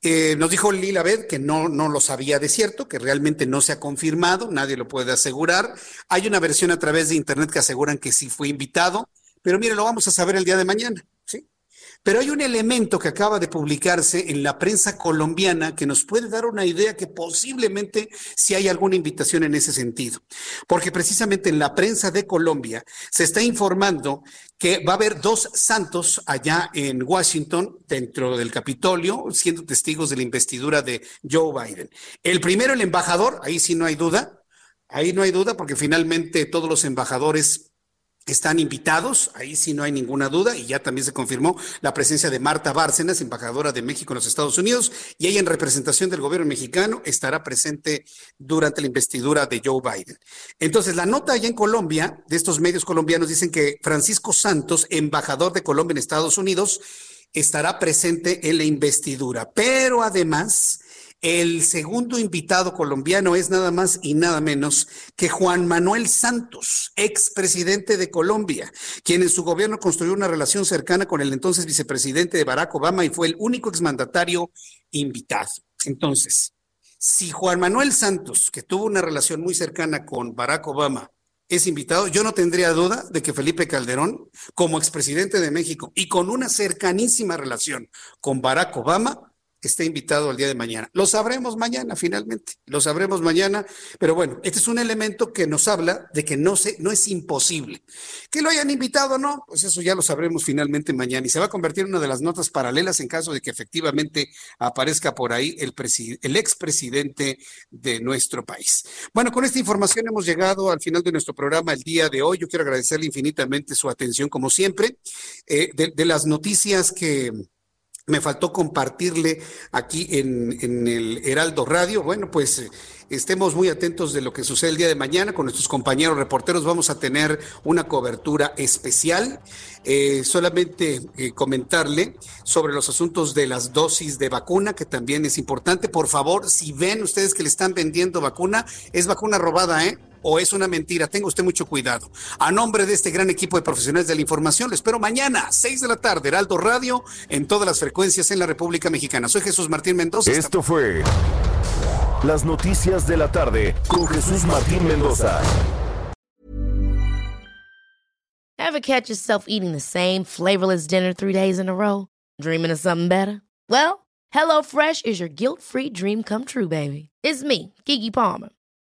Eh, nos dijo Lila Bed que no, no lo sabía de cierto, que realmente no se ha confirmado, nadie lo puede asegurar. Hay una versión a través de Internet que aseguran que sí fue invitado, pero mire, lo vamos a saber el día de mañana. Pero hay un elemento que acaba de publicarse en la prensa colombiana que nos puede dar una idea que posiblemente si hay alguna invitación en ese sentido. Porque precisamente en la prensa de Colombia se está informando que va a haber dos santos allá en Washington, dentro del Capitolio, siendo testigos de la investidura de Joe Biden. El primero, el embajador, ahí sí no hay duda, ahí no hay duda porque finalmente todos los embajadores están invitados, ahí sí no hay ninguna duda, y ya también se confirmó la presencia de Marta Bárcenas, embajadora de México en los Estados Unidos, y ella en representación del gobierno mexicano estará presente durante la investidura de Joe Biden. Entonces, la nota allá en Colombia, de estos medios colombianos, dicen que Francisco Santos, embajador de Colombia en Estados Unidos, estará presente en la investidura, pero además el segundo invitado colombiano es nada más y nada menos que Juan Manuel Santos, expresidente de Colombia, quien en su gobierno construyó una relación cercana con el entonces vicepresidente de Barack Obama y fue el único exmandatario invitado. Entonces, si Juan Manuel Santos, que tuvo una relación muy cercana con Barack Obama, es invitado, yo no tendría duda de que Felipe Calderón, como expresidente de México y con una cercanísima relación con Barack Obama, esté invitado al día de mañana. Lo sabremos mañana, finalmente, lo sabremos mañana, pero bueno, este es un elemento que nos habla de que no, se, no es imposible. Que lo hayan invitado o no, pues eso ya lo sabremos finalmente mañana y se va a convertir en una de las notas paralelas en caso de que efectivamente aparezca por ahí el, el expresidente de nuestro país. Bueno, con esta información hemos llegado al final de nuestro programa el día de hoy. Yo quiero agradecerle infinitamente su atención, como siempre, eh, de las noticias que me faltó compartirle aquí en, el Heraldo Radio. Bueno, pues eh, estemos muy atentos de lo que sucede el día de mañana. Con nuestros compañeros reporteros vamos a tener una cobertura especial. Eh, solamente eh, comentarle sobre los asuntos de las dosis de vacuna, que también es importante. Por favor, si ven ustedes que le están vendiendo vacuna, es vacuna robada, ¿eh? O es una mentira. Tenga usted mucho cuidado. A nombre de este gran equipo de profesionales de la información, lo espero mañana, 6 de la tarde, Heraldo Radio, en todas las frecuencias en la República Mexicana. Soy Jesús Martín Mendoza. Esto fue Las Noticias de la Tarde con Jesús Martín Mendoza. Ever catch yourself eating the same flavorless dinner three days in a row? Dreaming of something better? Well, HelloFresh is your guilt-free dream come true, baby. It's me, Kiki Palmer.